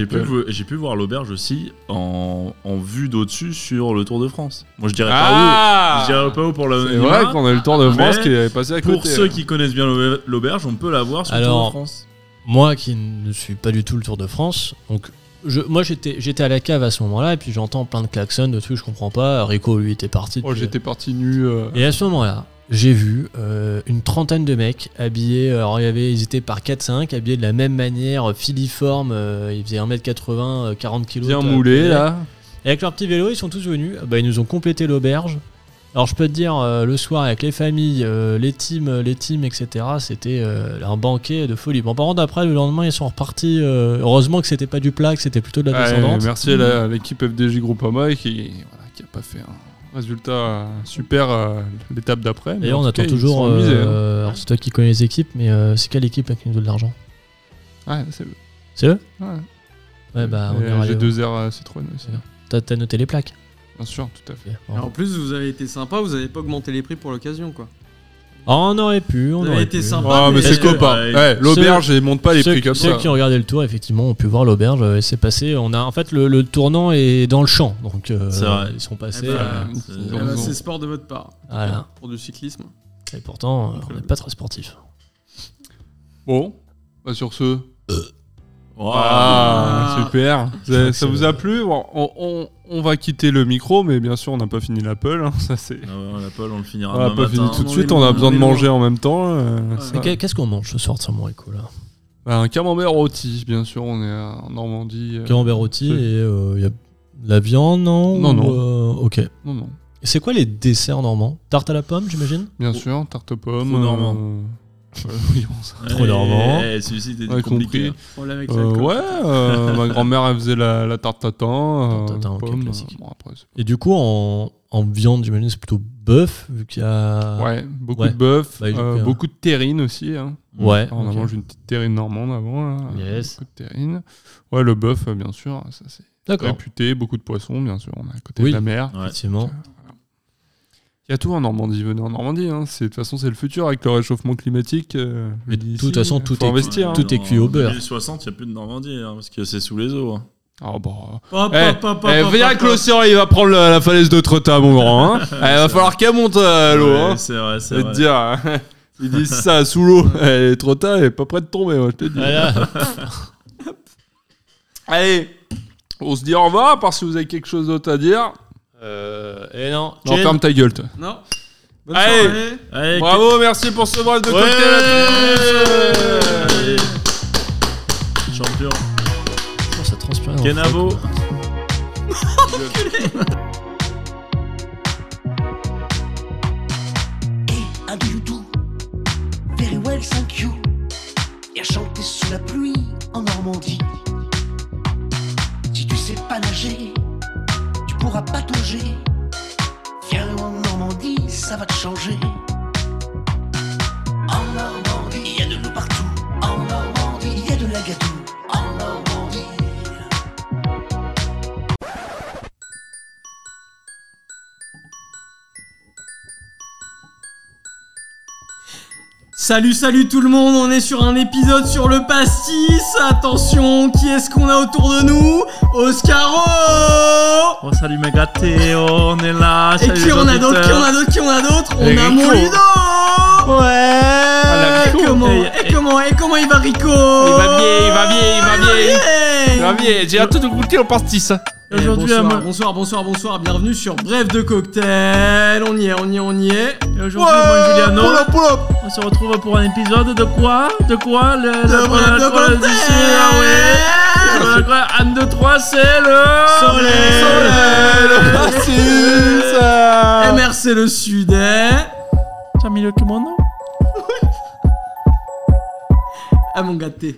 J'ai pu, voir l'auberge aussi en, en vue d'au-dessus sur le Tour de France. Moi, je dirais pas Ah où. Je dirais pas où pour le. C'est vrai qu'on a eu le Tour de France qui est passé à côté. Pour ceux qui connaissent bien l'auber- l'auberge, on peut la voir sur le Tour de France. Moi qui ne suis pas du tout le Tour de France, donc je, moi j'étais j'étais à la cave à ce moment-là et puis j'entends plein de klaxons de trucs je comprends pas. Rico lui était parti. Oh, j'étais parti nu. euh, Et à ce moment-là, j'ai vu euh, une trentaine de mecs habillés, alors il y avait, ils étaient par 4-5, habillés de la même manière, filiformes, euh, ils faisaient 1m80, euh, 40 kg. bien moulé là. Et avec leur petit vélo, ils sont tous venus, bah, ils nous ont complété l'auberge. Alors je peux te dire, euh, le soir avec les familles, euh, les teams, les teams, etc., c'était euh, un banquet de folie. Bon, par contre, après, le lendemain, ils sont repartis. euh, heureusement que c'était pas du plat, que c'était plutôt de la Ouais, descendante. merci à à l'équipe FDJ Groupama qui, voilà, qui a pas fait un résultat euh, super euh, l'étape d'après. D'ailleurs, en on attend cas, toujours. hein. euh, alors, c'est toi qui connais les équipes, mais euh, c'est quelle équipe qui nous donne de l'argent? Ouais, c'est C'est eux? Ouais. Ouais, bah, on Et les voir. G2R euh, Citroën aussi. T'as noté les plaques? Bien sûr, tout à fait. Et en plus, vous avez été sympa, vous avez pas augmenté les prix pour l'occasion, quoi. Ah, on aurait pu, on aurait été pu. sympa. Ah, mais mais- c'est que- copain. ouais, Ouais, L'auberge, ils montent pas les ceux, prix comme ceux ça. qui ont regardé le tour, effectivement, ont pu voir l'auberge. euh, C'est passé. On a en fait le, le tournant est dans le champ, donc euh, C'est vrai. ils sont Eh passés. ben, euh, c'est- eh ben, c'est sport de votre part. Voilà. Pour du cyclisme. et pourtant, euh, on n'est pas très sportif. Bon, bah, sur ce. Wow. Ah, super. Ça, vous a plu? Bon, on, on- on va quitter le micro, mais bien sûr, on n'a pas fini l'Apple. hein, ça c'est. Ah ouais, l'Apple, on le finira On n'a pas fini tout de suite. On a besoin de manger en même temps. euh, Ouais. Qu'est-ce qu'on mange ce soir de Saint Rico là? Bah, un camembert rôti, bien sûr. On est en Normandie. euh, Camembert rôti et il y a de la viande, non? Non, non. euh, ok. Non, non. C'est quoi les desserts normands? Tarte à la pomme, j'imagine? Bien sûr, tarte aux pommes. Normand. Euh, oui, Trop normand. Eh, Celui-ci était Ouais, compliqué. compris. Problème avec Euh, ouais, euh, ma grand-mère elle faisait la, la tarte tatin. Tarte tatin, bon, après, Et du coup, en, en viande, j'imagine, c'est plutôt bœuf, vu qu'il y a. ouais, beaucoup ouais. de bœuf, Bah, euh, beaucoup de terrine aussi. Hein. Ouais. On a ok. mangé une petite terrine normande avant. Là. Yes. Beaucoup de terrine. Ouais, le bœuf, bien sûr, ça c'est réputé. Beaucoup de poissons, bien sûr. On est à côté Oui. de la mer. Ouais. Effectivement. Il y a tout en Normandie. Venez en Normandie. Hein. C'est- De toute façon, c'est le futur avec le réchauffement climatique. euh, Mais de toute façon, tout est- investir. hein. tout est cuit au En beurre. 2060, il n'y a plus de Normandie, hein, parce que c'est sous les eaux. hein. Ah bah. Hop, Eh, hop, hop, eh, l'océan, il va prendre la, la falaise de Trotta, mon grand. Hein. Eh, va falloir qu'elle monte à l'eau. Ouais, hein. C'est vrai, c'est Je vais te vrai. dire, hein. ils disent ça sous l'eau. Eh, Trotta, elle est pas prête de tomber, moi, je te dis. Allez, on se dit au revoir, à part si vous avez quelque chose d'autre à dire. Euh, et non. Non, Jen ferme ta gueule, toi. Non. Bonne Allez. soirée. Allez, Bravo, merci pour ce bref de Ouais. cocktail à tous. Allez. Champion. Oh, ça transpire. dans le Kenavo. froc. Hey, how do you do? Very well, thank you. Et à chanter sous la pluie en Normandie. Si tu sais pas nager, pourras patauger. Viens en Normandie, ça va te changer. En Normandie, Salut, salut tout le monde, on est sur un épisode sur le pastis. Attention, qui est-ce qu'on a autour de nous? Oscaro! Oh, salut mes gâtés, on est là. Et qui on a d'autres? Qui on a d'autres? Qui on a d'autres? On a mon Ludo Ouais la Rico. Et comment Et- Et comment Et comment il va Rico? Il va bien, il va bien, il va bien. Bien, j'ai hâte de goûter au pastis. Eh, Aujourd'hui, bonsoir, à bonsoir, bonsoir, bonsoir, bienvenue sur Bref de Cocktail. On y est, on y est, on y est. Et aujourd'hui, moi, Juliano, pull up, pull up. on se retrouve pour un épisode de quoi? De quoi? Le, De le- Bref le- de Cocktail ah ouais. Le- quoi, Un, deux, trois, c'est le Soleil. Soleil, le pastis. MRC le Sud. T'as mis le que mon nom Ah mon gâté.